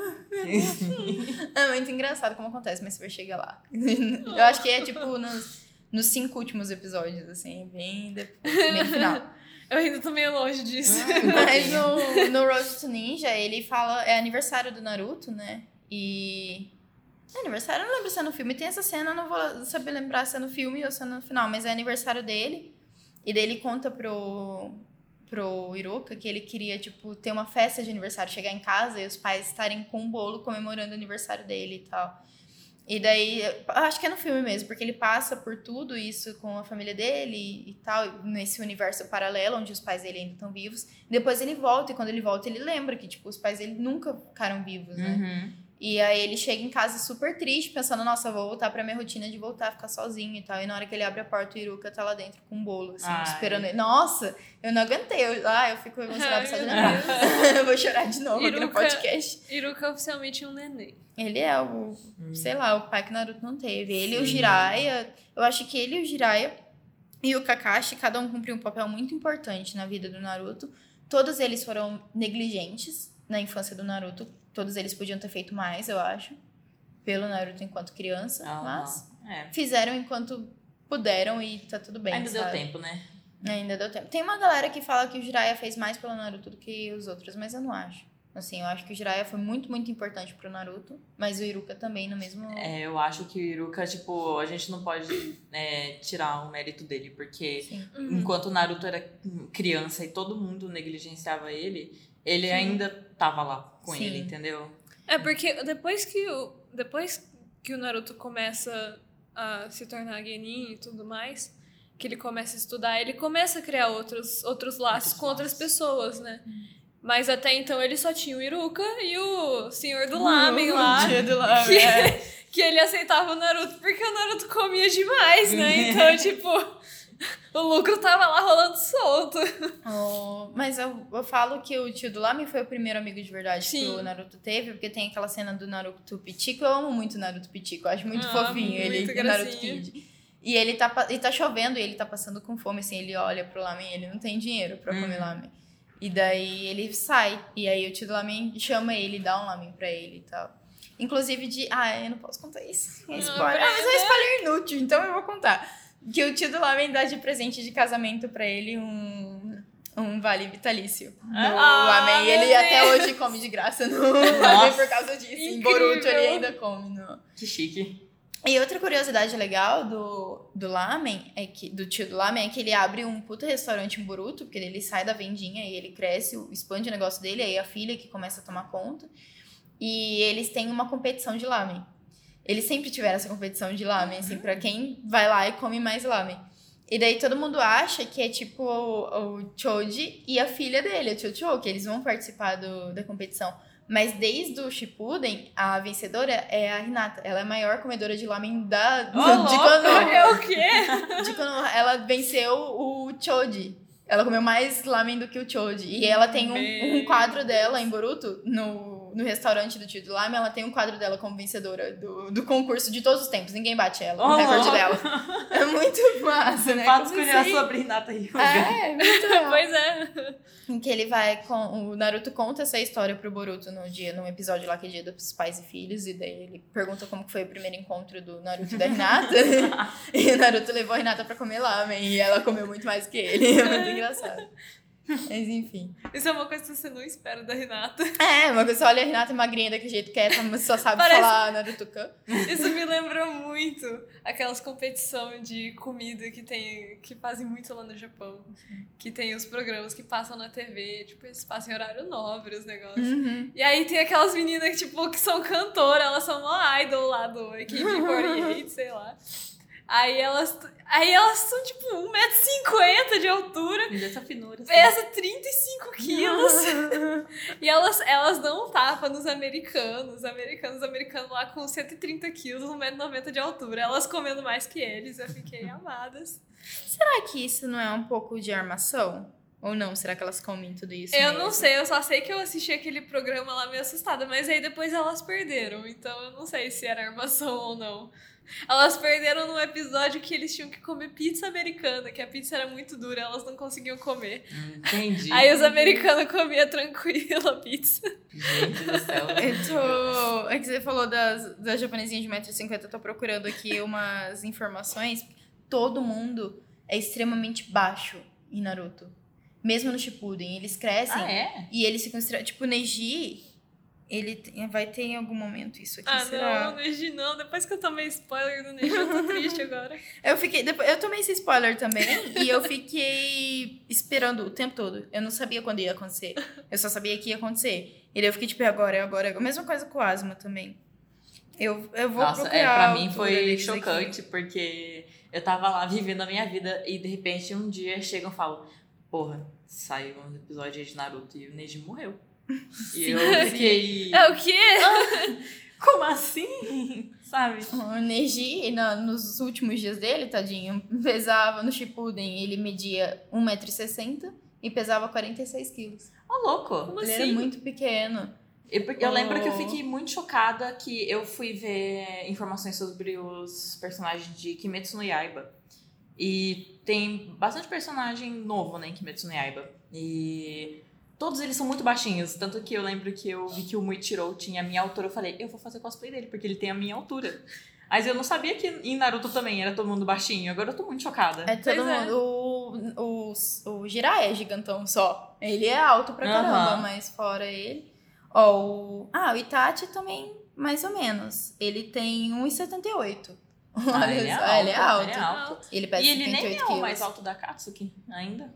É muito engraçado como acontece, mas você vai chegar lá. Eu acho que é tipo nos, nos cinco últimos episódios, assim, bem depois, bem no final. Eu ainda tô meio longe disso. Mas no, no Road to Ninja, ele fala. É aniversário do Naruto, né? E. É aniversário? Eu não lembro se é no filme. Tem essa cena, eu não vou saber lembrar se é no filme ou se é no final, mas é aniversário dele. E daí ele conta pro, pro Iruka que ele queria, tipo, ter uma festa de aniversário, chegar em casa e os pais estarem com um bolo comemorando o aniversário dele e tal. E daí, acho que é no filme mesmo, porque ele passa por tudo isso com a família dele e tal, nesse universo paralelo, onde os pais dele ainda estão vivos. Depois ele volta, e quando ele volta, ele lembra que, tipo, os pais dele nunca ficaram vivos, né? Uhum. E aí ele chega em casa super triste, pensando, nossa, eu vou voltar pra minha rotina de voltar a ficar sozinho e tal. E na hora que ele abre a porta, o Iruka tá lá dentro com um bolo, assim, Ai. esperando ele. Nossa, eu não aguentei. Eu, ah, eu fico emocionada só de lembrar. eu vou chorar de novo aqui no Iruka- podcast. Iruka é oficialmente um neném. Ele é o, sei lá, o pai que Naruto não teve. Ele e o. Jiraiya, eu acho que ele e o Jiraiya e o Kakashi, cada um cumpriu um papel muito importante na vida do Naruto. Todos eles foram negligentes na infância do Naruto. Todos eles podiam ter feito mais, eu acho, pelo Naruto enquanto criança. Mas É. fizeram enquanto puderam e tá tudo bem, Ainda deu sabe? tempo, né? Ainda deu tempo. Tem uma galera que fala que o Jiraiya fez mais pelo Naruto do que os outros, mas eu não acho. Assim, eu acho que o Jiraiya foi muito, muito importante pro Naruto, mas o Iruka também no mesmo... É, eu acho que o Iruka, tipo, a gente não pode é, tirar o mérito dele, porque Sim. Enquanto o Naruto era criança e todo mundo negligenciava ele, ele ainda tava lá com Sim. ele, entendeu? É porque depois que o, depois que o Naruto começa a se tornar Genin e tudo mais, que ele começa a estudar, ele começa a criar outros, outros laços Outros com outras laços. pessoas, né? Mas até então ele só tinha o Iruka e o Senhor do Lamen lá. Dia do Lamen, que, é. que ele aceitava o Naruto porque o Naruto comia demais, né? Então, tipo, o lucro tava lá rolando solto. Oh, mas eu, eu falo que o tio do Lame foi o primeiro amigo de verdade que Sim. o Naruto teve, porque tem aquela cena do Naruto Pitico. Eu amo muito o Naruto Pitico, eu acho muito Ah, fofinho ele, muito Naruto gracinha. Kid. E ele tá, pa- e tá chovendo e ele tá passando com fome, assim, ele olha pro lamen e ele não tem dinheiro pra comer Uhum. lamen. E daí ele sai. E aí o tio do lamen chama ele, dá um lamen pra ele e tal. Inclusive de. Ah, eu não posso contar isso. É Não, spoiler. Ah, mas é um spoiler inútil, então eu vou contar. Que o tio do lamen dá de presente de casamento pra ele um. Um vale vitalício. Do Ah, lamen. E ele meu até Deus. hoje come de graça no lamen por causa disso. Em Incrível. Boruto ele ainda come. No... Que chique. E outra curiosidade legal do, do lamen, é que, do tio do lamen, é que ele abre um puta restaurante em Boruto, porque ele sai da vendinha e ele cresce, expande o negócio dele, aí a filha que começa a tomar conta. E eles têm uma competição de lamen. Eles sempre tiveram essa competição de lamen, assim, pra quem vai lá e come mais lamen. E daí todo mundo acha que é tipo o, o Choji e a filha dele, a Chocho, que eles vão participar do, da competição. Mas desde o Shippuden, a vencedora é a Hinata. Ela é a maior comedora de lamen da, Ô, de, quando, É o quê? de quando ela venceu o Choji. Ela comeu mais lamen do que o Choji. E ela tem um, um quadro dela em Boruto, no, no restaurante do tio do lamen, ela tem um quadro dela como vencedora do, do concurso de todos os tempos. Ninguém bate ela, o Ô, recorde louco! dela. É muito massa, né? Fatos Como curiosos assim? sobre Hinata Hyuga. É, muito legal. pois é. Em que ele vai com. O Naruto conta essa história pro Boruto no dia, num episódio lá que é dia dos pais e filhos, e daí ele pergunta como foi o primeiro encontro do Naruto e da Hinata. e o Naruto levou a Hinata pra comer lamen e ela comeu muito mais que ele. É muito engraçado. Mas enfim. Isso é uma coisa que você não espera da Renata. É, uma pessoa olha a Renata magrinha daquele jeito quieta, mas só sabe Parece- falar Naruto-kan. Isso me lembra muito aquelas competições de comida que tem que fazem muito lá no Japão. Que tem os programas que passam na TV, tipo, eles passam em horário nobre os negócios. Uhum. E aí tem aquelas meninas que, tipo, que são cantoras, elas são uma idol lá do equipe 48, sei lá. Aí elas, aí elas são, tipo, 1,50m de altura, Dessa finura. assim. pesa 35 quilos. E elas, elas dão um tapa nos americanos, americanos, americanos lá com 130 quilos, 1,90m de altura. Elas comendo mais que eles, eu fiquei amadas. Será que isso não é um pouco de armação? Ou não? Será que elas comem tudo isso? Eu mesmo? não sei, eu só sei que eu assisti aquele programa lá meio assustada, mas aí depois elas perderam, então eu não sei se era armação ou não. Elas perderam num episódio que eles tinham que comer pizza americana, que a pizza era muito dura, elas não conseguiam comer. Entendi. Aí os americanos comiam tranquilo a pizza. Gente do céu. Eu tô. É que você falou das, das japonesinhas de 1,50m, eu tô procurando aqui umas informações. Todo mundo é extremamente baixo em Naruto. Mesmo no Shippuden. Eles crescem Ah, é? e eles ficam. extre- Tipo, o Neji. Ele vai ter em algum momento isso aqui. Ah, será? não, Neji não. Depois que eu tomei spoiler do Neji, eu tô triste agora. Eu fiquei. Depois, eu tomei esse spoiler também e eu fiquei esperando o tempo todo. Eu não sabia quando ia acontecer. Eu só sabia que ia acontecer. E daí eu fiquei tipo, é agora, é agora, é agora. Mesma coisa com o Asma também. Eu, eu vou Nossa, procurar. é, pra a mim foi deles aqui. chocante, porque eu tava lá vivendo a minha vida e de repente um dia chegam e falam: Porra, saiu um episódio aí de Naruto e o Neji morreu. E eu fiquei. É o quê? Como assim? Sabe? O Neji, na- nos últimos dias dele, tadinho, pesava no Shippuden, ele media 1,60m e pesava 46 quilos. Ô, louco. Como ele assim? era muito pequeno. Eu, eu lembro que eu Oh. fiquei muito chocada que eu fui ver informações sobre os personagens de Kimetsu no Yaiba. E tem bastante personagem novo, né, em Kimetsu no Yaiba. E todos eles são muito baixinhos. Tanto que eu lembro que eu vi que o Muichiro tinha a minha altura. Eu falei, eu vou fazer cosplay dele, porque ele tem a minha altura. Mas eu não sabia que em Naruto também era todo mundo baixinho. Agora eu tô muito chocada. É todo Pois é. mundo. O, o, o Jiraiya é gigantão só. Ele é alto pra caramba, Aham. mas fora ele. Ó, o. Ah, o Itachi também, mais ou menos. Ele tem 1,78. Ah, Olha ele é alto, ele é alto. ele é alto. Ele pesa E ele 58 nem é quilos. o mais alto da Katsuki ainda.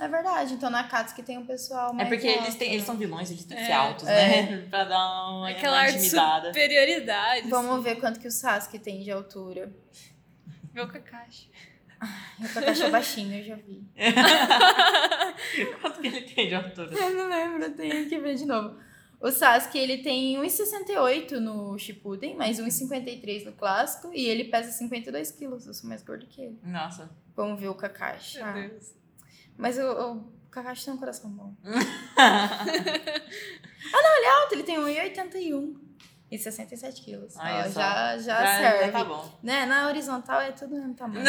É verdade, então na Katsuki tem um pessoal mais É porque eles, alto. têm, eles são vilões, eles têm que ser É. altos, É. né? pra dar uma, Aquela uma intimidada. superioridade. Vamos ver quanto que o Sasuke tem de altura. Ver o Kakashi. O Kakashi é baixinho, eu já vi. Quanto que ele tem de altura? Eu não lembro, eu tenho que ver de novo. O Sasuke, ele tem 1,68 no Shippuden, mais 1,53 no clássico, e ele pesa 52 quilos, eu sou mais gordo que ele. Nossa. Vamos ver o Kakashi. Meu Ah, Deus. Mas o, o Kakashi tem um coração bom. Ele é alto, ele tem 1,81. e 67 quilos. Olha Ó, já, já, Já- serve. já tá bom. Né? Na horizontal é tudo no mesmo tamanho.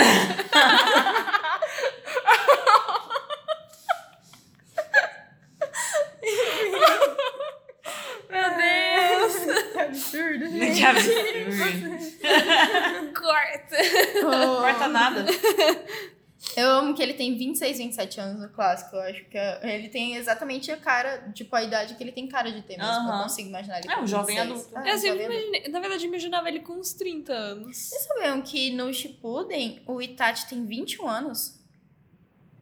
Meu Deus! Que absurdo. Que absurdo. Corta! Não corta nada. Eu amo que ele tem 26, 27 anos no clássico. Eu acho que é- ele tem exatamente a cara, tipo, a idade que ele tem cara de ter mesmo. Eu Aham. consigo imaginar ele É, com um jovem 26. adulto. Ah, Eu um sempre jovem adulto. imaginei, na verdade, eu imaginava ele com uns 30 anos. Vocês sabiam que no Shippuden o Itachi tem 21 anos?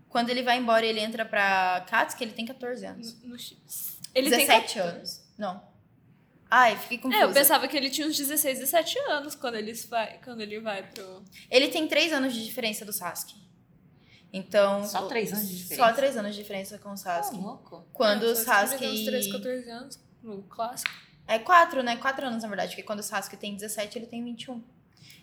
Quando ele vai embora e ele entra pra Katsuki, ele tem 14 anos. No- no ele tem 17 anos. Não. Ai, fiquei confusa. É, eu pensava que ele tinha uns 16, 17 anos quando ele vai, quando ele vai pro. Ele tem 3 anos de diferença do Sasuke. Então... Só três anos de diferença? Só 3 anos de diferença com o Tá Sasuke. louco. Quando É, o Sasuke... ele tem uns 13, 14 anos no clássico. É 4, né? 4 anos, na verdade. Porque quando o Sasuke tem 17, ele tem 21.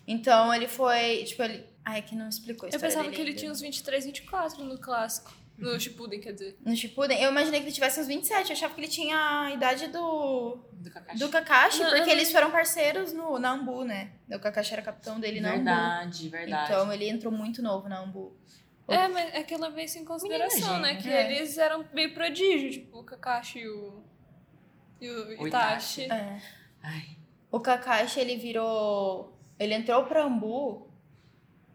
Então, ele foi... Tipo, ele... Ai, é que não explicou a Eu pensava dele que ele tinha uns 23, 24 no clássico. No Shippuden, quer dizer. No Shippuden, eu imaginei que ele tivesse uns 27. Eu achava que ele tinha a idade do... Do Kakashi. Do Kakashi, Não, porque eu- eles foram parceiros no, na Ambu, né? O Kakashi era capitão dele na Ambu. Verdade, verdade. Então, ele entrou muito novo na Ambu. É, mas é que ela veio isso em consideração, Menina, né? Que É. eles eram meio prodígio, tipo, o Kakashi e o. E o O Itachi. Itachi. É. Ai. O Kakashi, ele virou... Ele entrou pra Ambu,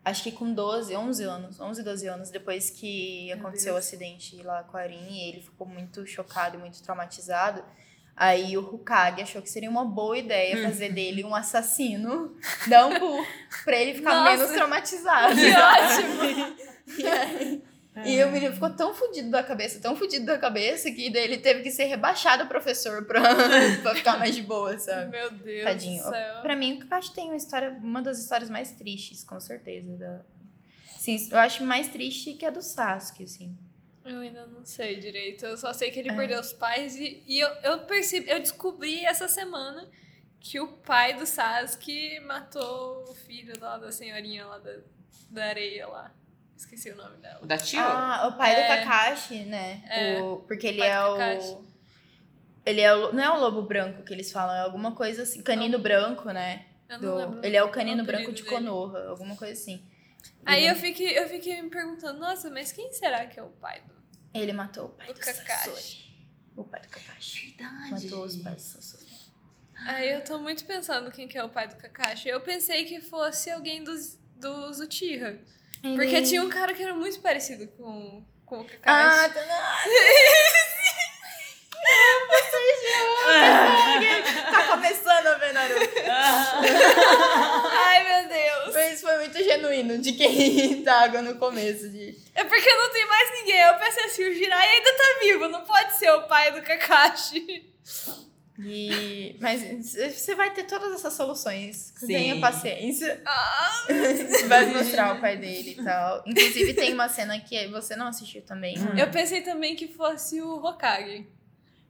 acho que com 12, 11 anos. 11, 12 anos, depois que Meu aconteceu o acidente lá com a Arin. E ele ficou muito chocado e muito traumatizado. Aí o Hokage achou que seria uma boa ideia fazer dele um assassino da Ambu. pra ele ficar Nossa. menos traumatizado. Que ótimo! E, aí- e o menino ficou tão fudido da cabeça, tão fudido da cabeça, que daí ele teve que ser rebaixado professor pra, pra ficar mais de boa, sabe? Meu Deus Tadinho. do céu. Pra mim, o Kakashi tem uma história, uma das histórias mais tristes, com certeza. Da... Sim, eu acho mais triste que a do Sasuke, assim. Eu ainda não sei direito. Eu só sei que ele É. perdeu os pais e, e eu, eu percebi, eu descobri essa semana que o pai do Sasuke matou o filho lá da senhorinha lá da, da areia lá. Esqueci o nome dela. O da Tio? Ah, o pai É. do Kakashi, né? É. O- porque ele é o. Kakashi. Ele é o. Não é o lobo branco que eles falam, é alguma coisa assim. Canino Não. branco, né? Eu não Do- lembro. ele é o canino o branco de dele. Konoha, alguma coisa assim. Aí Ele- eu fiquei, eu fiquei me perguntando, nossa, mas quem será que é o pai do, Ele matou o pai do do, Kakashi. Kakashi? O pai do Kakashi. Verdade. Matou os pais do Sasuke. Aí eu tô muito pensando quem que é o pai do Kakashi. Eu pensei que fosse alguém dos, dos Uchiha. Porque Ele- tinha um cara que era muito parecido com, com o Ah, Kakashi. tá Tá começando a ver Naruto. Ai, meu Deus. Mas foi muito genuíno de quem tá água no começo. De... É porque não tem mais ninguém. Eu pensei assim, o Jirai ainda tá vivo. Não pode ser o pai do Kakashi. E... Mas você vai ter todas essas soluções. Sim. Tenha paciência. Ah, Vai mostrar o pai dele e tal. Inclusive, tem uma cena que você não assistiu também. Hum. eu pensei também que fosse o Hokage.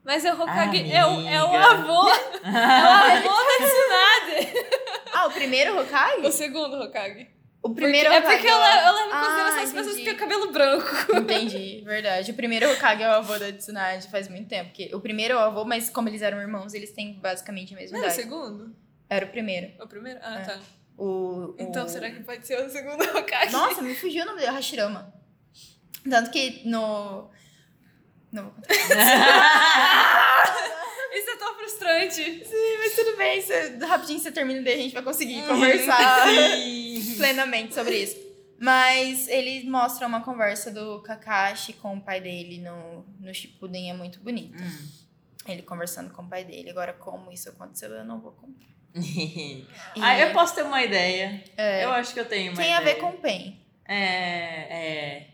Mas o Hokage é o, é o avô. É o avô da Tsunade. Ah, o primeiro Hokage? O segundo Hokage. O primeiro é Hokage. porque eu eu em Ah, consideração as pessoas que têm o cabelo branco. Entendi, verdade. O primeiro Hokage é o avô da Tsunade faz muito tempo. Porque o primeiro é o avô, mas como eles eram irmãos, eles têm basicamente a mesma Não era o idade. segundo? Era o primeiro. O primeiro? Ah, É. tá. O, Então o- será que pode ser o segundo Hokage? Nossa, me fugiu o nome dele, Hashirama. Tanto que no. Não vou contar. Isso é tão frustrante. Sim, mas tudo bem. Você, rapidinho você termina daí a gente vai conseguir conversar plenamente sobre isso. Mas ele mostra uma conversa do Kakashi com o pai dele no, no Shippuden, é muito bonito. Hum. Ele conversando com o pai dele. Agora, como isso aconteceu, eu não vou contar. E ah, eu posso ter uma ideia. É. Eu acho que eu tenho uma Tem a ideia. ver com o Pen. É, é.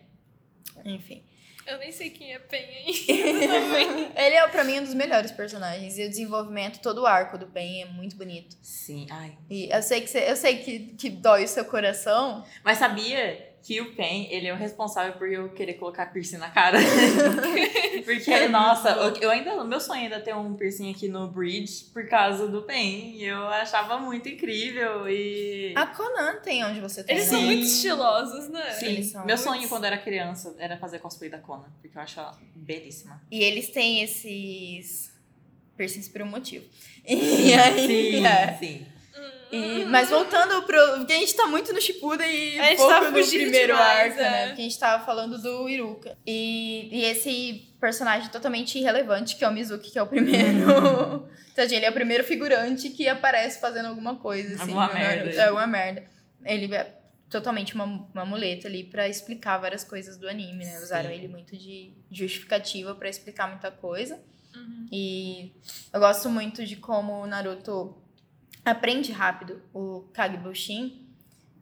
Enfim. Eu nem sei quem é Pen ainda. ele é, pra mim, um dos melhores personagens. E o desenvolvimento, todo o arco do Pen é muito bonito. Sim, ai. E eu sei que, você, eu sei que, que dói o seu coração. Mas sabia que o Pen, ele é o responsável por eu querer colocar piercing na cara? Porque, É nossa, eu, eu ainda, meu sonho ainda é ter um piercing aqui no bridge por causa do Pen. E eu achava muito incrível e... A Conan tem onde você tem. Eles né? são Sim. muito estilosos, né? Sim, eles são meu muito- sonho quando era criança era fazer cosplay da Conan, porque eu acho ela belíssima. E eles têm esses. piercings por um motivo. E aí, sim, é. sim. E- mas voltando pro. Porque a gente tá muito no Shippuden e A gente pouco tá no primeiro demais, arco, é. né? Porque a gente tava falando do Iruka. E, e esse personagem totalmente irrelevante, que é o Mizuki, que é o primeiro. Tadinho, ele é o primeiro figurante que aparece fazendo alguma coisa, assim. Alguma no merda. Naruto. É, alguma merda. Ele é totalmente uma, uma muleta ali pra explicar várias coisas do anime, né? Usaram Sim. ele muito de justificativa pra explicar muita coisa. Uhum. E eu gosto muito de como o Naruto aprende rápido o Kagebushin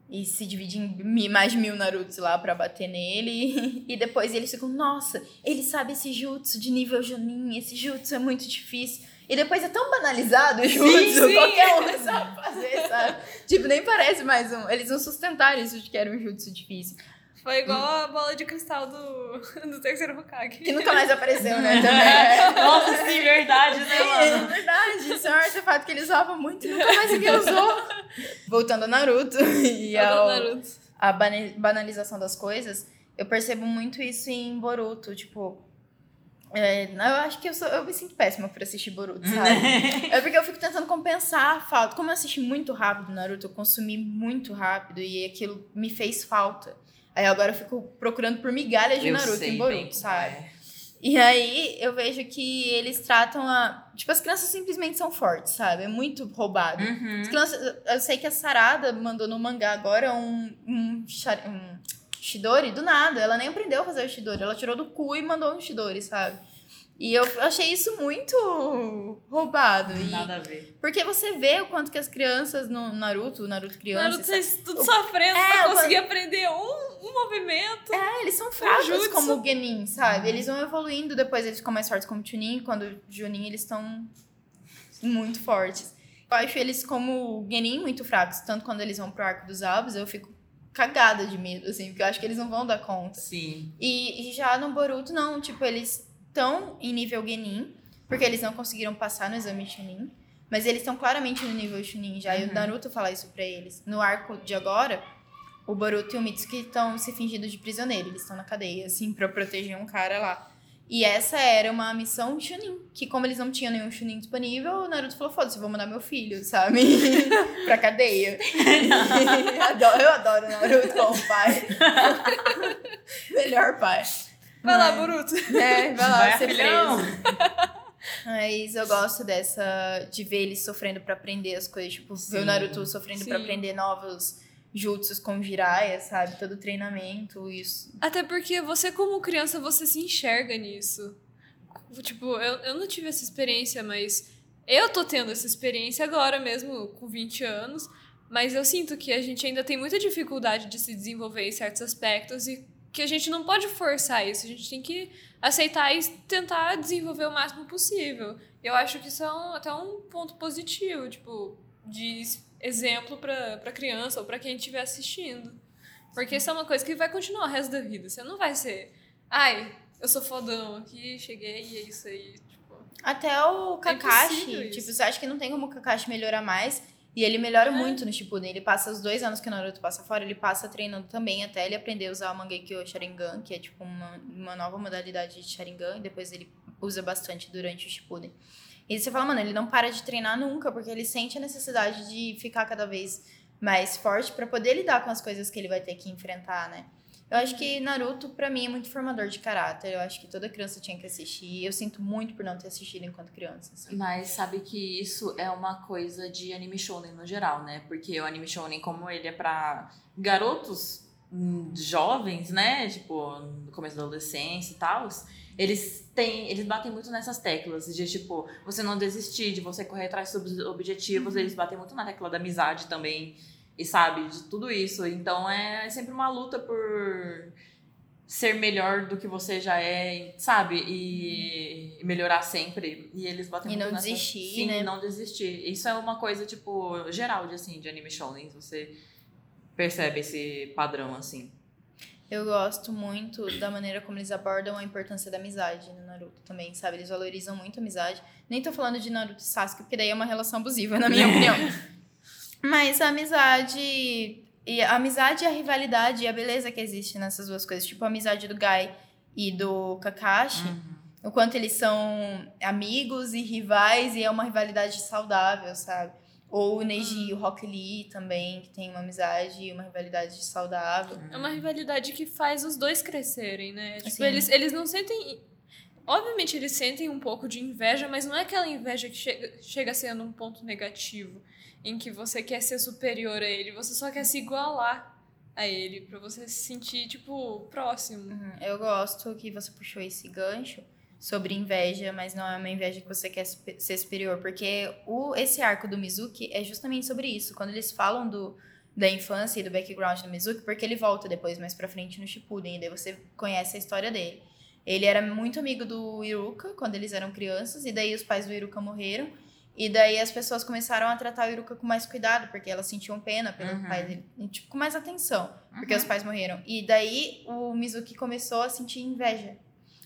e se divide em mais mil Narutos lá pra bater nele. E depois eles ficam, nossa, ele sabe esse jutsu de nível Jonin, esse jutsu é muito difícil. E depois é tão banalizado o jutsu, sim. qualquer um sabe fazer, sabe? tipo, nem parece mais um. Eles não sustentaram isso de que era um jutsu difícil. Foi igual a bola de cristal do, do terceiro Hokage. Que nunca mais apareceu, né? Também. Nossa, sim, verdade, né, É mano? verdade, isso é um artefato que ele usava muito e nunca mais ninguém usou. Voltando ao Naruto e ao, Naruto. a bana- banalização das coisas, eu percebo muito isso em Boruto, tipo... é, eu acho que eu, sou, eu me sinto péssima por assistir Boruto, sabe? é porque eu fico tentando compensar a falta. Como eu assisti muito rápido Naruto, eu consumi muito rápido e aquilo me fez falta. Aí agora eu fico procurando por migalhas de Eu Naruto sei em Boruto, sabe? é. E aí eu vejo que eles tratam a. Tipo, as crianças simplesmente são fortes, sabe? É muito roubado. Uhum. As crianças, eu sei que a Sarada mandou no mangá agora um, um, um Shidori do nada. Ela nem aprendeu a fazer o Shidori. Ela tirou do cu e mandou um Shidori, sabe? E eu achei isso muito roubado. E- Nada a ver. porque você vê o quanto que as crianças no Naruto, Naruto criança. Naruto vocês tudo sofrendo É, pra conseguir aprender um, um movimento. É, eles são fracos como o Genin, sabe? Eles vão evoluindo, depois eles ficam mais fortes como o Chunin, quando o Junin eles estão muito fortes. Eu acho eles como o Genin muito fracos, tanto quando eles vão pro arco dos Alves, eu fico cagada de medo, assim, porque eu acho que eles não vão dar conta. Sim. E, e já no Boruto, não, tipo, eles estão em nível Genin, porque eles não conseguiram passar no exame Chunin, mas eles estão claramente no nível Chunin já, e o Uhum. Naruto fala isso pra eles. No arco de agora, o Boruto e o Mitsuki estão se fingindo de prisioneiro, eles estão na cadeia, assim, pra proteger um cara lá. E essa era uma missão Chunin, que como eles não tinham nenhum Chunin disponível, o Naruto falou, foda-se, vou mandar meu filho, sabe? pra cadeia. Adoro- eu adoro o Naruto como pai. Melhor pai. Vai lá, Mas- Boruto. É, vai lá, Vai, ser filhão. preso. Mas eu gosto dessa. de ver eles sofrendo pra aprender as coisas. Tipo, ver o Naruto sofrendo pra sim. aprender novos jutsus com Jiraiya, sabe? Todo treinamento, isso. Até porque você, como criança, você se enxerga nisso. Tipo, eu, eu não tive essa experiência, mas eu tô tendo essa experiência agora mesmo, com 20 anos. Mas eu sinto que a gente ainda tem muita dificuldade de se desenvolver em certos aspectos e que a gente não pode forçar isso. A gente tem que aceitar e tentar desenvolver o máximo possível. Eu acho que isso é um- até um ponto positivo, tipo, de exemplo pra criança ou pra quem estiver assistindo. Porque isso é uma coisa que vai continuar o resto da vida. Você não vai ser, ai, eu sou fodão aqui, cheguei e é isso aí. Tipo, Até o É Kakashi, isso. tipo, você acha que não tem como o Kakashi melhorar mais? E ele melhora É. muito no Shippuden. Ele passa os dois anos que o Naruto passa fora, ele passa treinando também até ele aprender a usar o Mangekyo Sharingan, que é tipo uma, uma nova modalidade de Sharingan, e depois ele usa bastante durante o Shippuden. E você fala, mano, ele não para de treinar nunca, porque ele sente a necessidade de ficar cada vez mais forte pra poder lidar com as coisas que ele vai ter que enfrentar, né? Eu acho que Naruto, pra mim, é muito formador de caráter. Eu acho que toda criança tinha que assistir. Eu sinto muito por não ter assistido enquanto criança. assim. Mas sabe que isso é uma coisa de anime shonen no geral, né? Porque o anime shonen, como ele é pra garotos hum, jovens, né? Tipo, no começo da adolescência e tal, eles têm, eles batem muito nessas teclas de tipo, você não desistir, de você correr atrás dos objetivos, eles batem muito na tecla da amizade também. E sabe, de tudo isso. Então é sempre uma luta por ser melhor do que você já é, sabe? E e melhorar sempre. E eles batem E não nessa- desistir, Sim, né? não desistir. Isso é uma coisa, tipo, geral de, assim, de anime shonen. Você percebe esse padrão, assim. Eu gosto muito da maneira como eles abordam a importância da amizade no Naruto também, sabe? Eles valorizam muito a amizade. Nem tô falando de Naruto e Sasuke, porque daí é uma relação abusiva, na minha opinião. Mas a amizade. E a amizade e a rivalidade e a beleza que existe nessas duas coisas. Tipo, a amizade do Gai e do Kakashi. o quanto eles são amigos e rivais e é uma rivalidade saudável, sabe? Ou o Neji e o Rock Lee também, que tem uma amizade e uma rivalidade saudável. É uma rivalidade que faz os dois crescerem, né? Tipo, Sim. eles, eles não sentem. Obviamente, eles sentem um pouco de inveja, mas não é aquela inveja que chega, chega sendo um ponto negativo, em que você quer ser superior a ele, você só quer se igualar a ele, pra você se sentir, tipo, próximo. Uhum. Eu gosto que você puxou esse gancho sobre inveja, mas não é uma inveja que você quer ser superior, porque o, esse arco do Mizuki é justamente sobre isso. Quando eles falam do, da infância e do background do Mizuki, porque ele volta depois mais pra frente no Shippuden, e daí você conhece a história dele. Ele era muito amigo do Iruka quando eles eram crianças, e daí os pais do Iruka morreram. E daí as pessoas começaram a tratar o Iruka com mais cuidado, porque elas sentiam pena pelo Uhum. pai dele, tipo, com mais atenção, porque Uhum. os pais morreram. E daí o Mizuki começou a sentir inveja.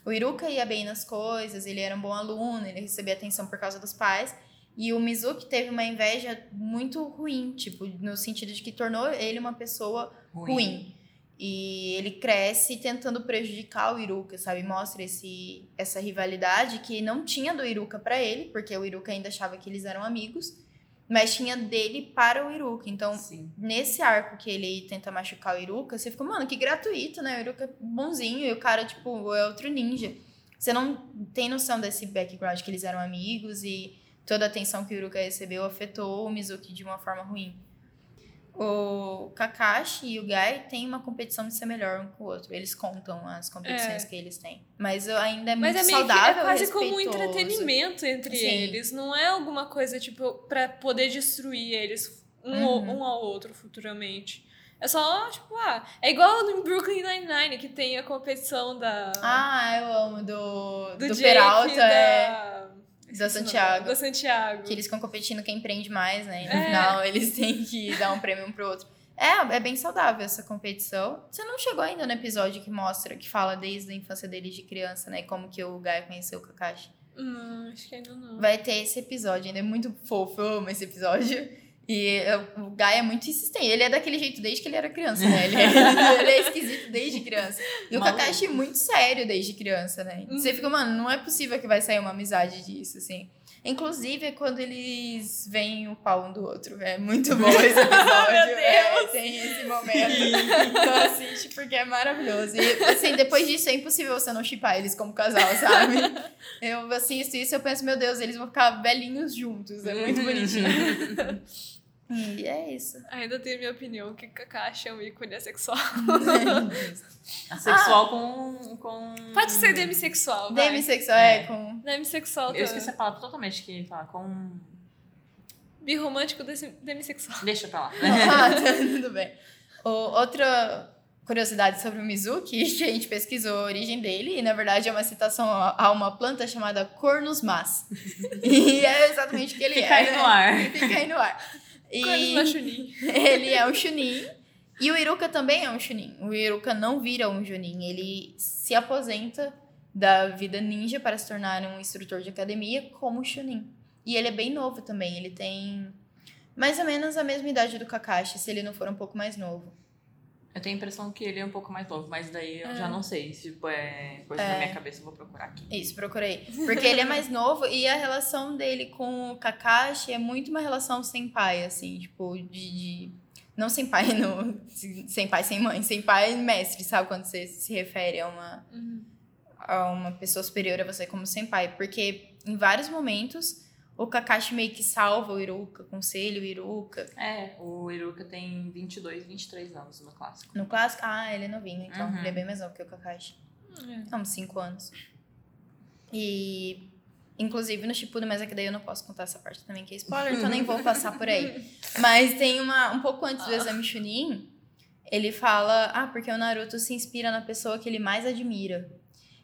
O Iruka ia bem nas coisas, ele era um bom aluno, ele recebia atenção por causa dos pais. E o Mizuki teve uma inveja muito ruim, tipo, no sentido de que tornou ele uma pessoa ruim. E ele cresce tentando prejudicar o Iruka, sabe? Mostra esse, essa rivalidade que não tinha do Iruka pra ele, porque o Iruka ainda achava que eles eram amigos, mas tinha dele para o Iruka. Então, Sim. nesse arco que ele tenta machucar o Iruka, você fica, mano, que gratuito, né? O Iruka é bonzinho e o cara, tipo, é outro ninja. Você não tem noção desse background que eles eram amigos e toda a atenção que o Iruka recebeu afetou o Mizuki de uma forma ruim. O Kakashi e o Gai têm uma competição de ser melhor um com o outro. Eles contam as competições É. que eles têm. Mas ainda é Mas muito é meio que, saudável é quase como um entretenimento entre Sim. eles. Não é alguma coisa, tipo, pra poder destruir eles um, Uhum. um ao outro futuramente. É só, tipo, ah, é igual no Brooklyn Nine-Nine, que tem a competição da. Ah, eu amo. Do, do, Jake Peralta, e é. Da. Da esqueci o nome Santiago. Da Santiago. Que eles ficam competindo quem prende mais, né? E no É. final eles têm que dar um prêmio um pro outro. É, é bem saudável essa competição. Você não chegou ainda no episódio que mostra, que fala desde a infância deles de criança, né? Como que o Gaia conheceu o Kakashi. Hum, acho que ainda não. Vai ter esse episódio, ainda é muito fofo, eu amo esse episódio. E é, o Gaia é muito insistente. Ele é daquele jeito desde que ele era criança, né? Ele é, ele é esquisito desde criança. E o Maluco. Kakashi é muito sério desde criança, né? Uhum. Você fica, mano, não é possível que vai sair uma amizade disso, assim. Inclusive, é quando eles veem o pau um do outro. É muito bom esse episódio. Meu Deus! É, tem esse momento. Então assiste porque é maravilhoso. E, assim, depois disso, é impossível você não chipar eles como casal, sabe? Eu assisto isso e eu penso, meu Deus, eles vão ficar velhinhos juntos. É muito bonitinho. E é isso. Ainda tenho minha opinião que Kakashi é um ícone assexual. Assexual com, com. Pode ser demissexual, vai. Demissexual, é, É. com... Demissexual Eu esqueci a palavra totalmente que fala com. Birromântico desse- demissexual. Deixa pra lá. Ah, tá, tudo bem. O, outra curiosidade sobre o Mizuki, que a gente pesquisou a origem dele, e na verdade é uma citação a a uma planta chamada Cornus mas. E é exatamente o que ele Fica é. aí né? no ar. Fica aí no ar. E Machunin. ele é um Chunin. E o Iruka também é um Chunin. O Iruka não vira um Junin. Ele se aposenta da vida ninja para se tornar um instrutor de academia como Chunin. E ele é bem novo também. Ele tem mais ou menos a mesma idade do Kakashi, se ele não for um pouco mais novo. Eu tenho a impressão que ele é um pouco mais novo, mas daí eu É. já não sei. Se tipo, é coisa É. da minha cabeça, eu vou procurar aqui. Isso, procurei. Porque ele é mais novo e a relação dele com o Kakashi é muito uma relação sem pai, assim, tipo, de. de- Não sem pai, no, sem pai, sem mãe, sem pai mestre, sabe? Quando você se refere a uma, Uhum. a uma pessoa superior a você como senpai, porque em vários momentos o Kakashi meio que salva o Iruka, aconselha o Iruka. É, o Iruka tem 22, 23 anos no clássico. No clássico, ah, ele é novinho, então Uhum. ele é bem mais novo que o Kakashi. Há uns 5 anos. E inclusive no Shippuden, mas é que daí eu não posso contar essa parte também que é spoiler, então nem vou passar por aí. Mas tem uma um pouco antes do exame Chunin, ele fala: "Ah, porque o Naruto se inspira na pessoa que ele mais admira".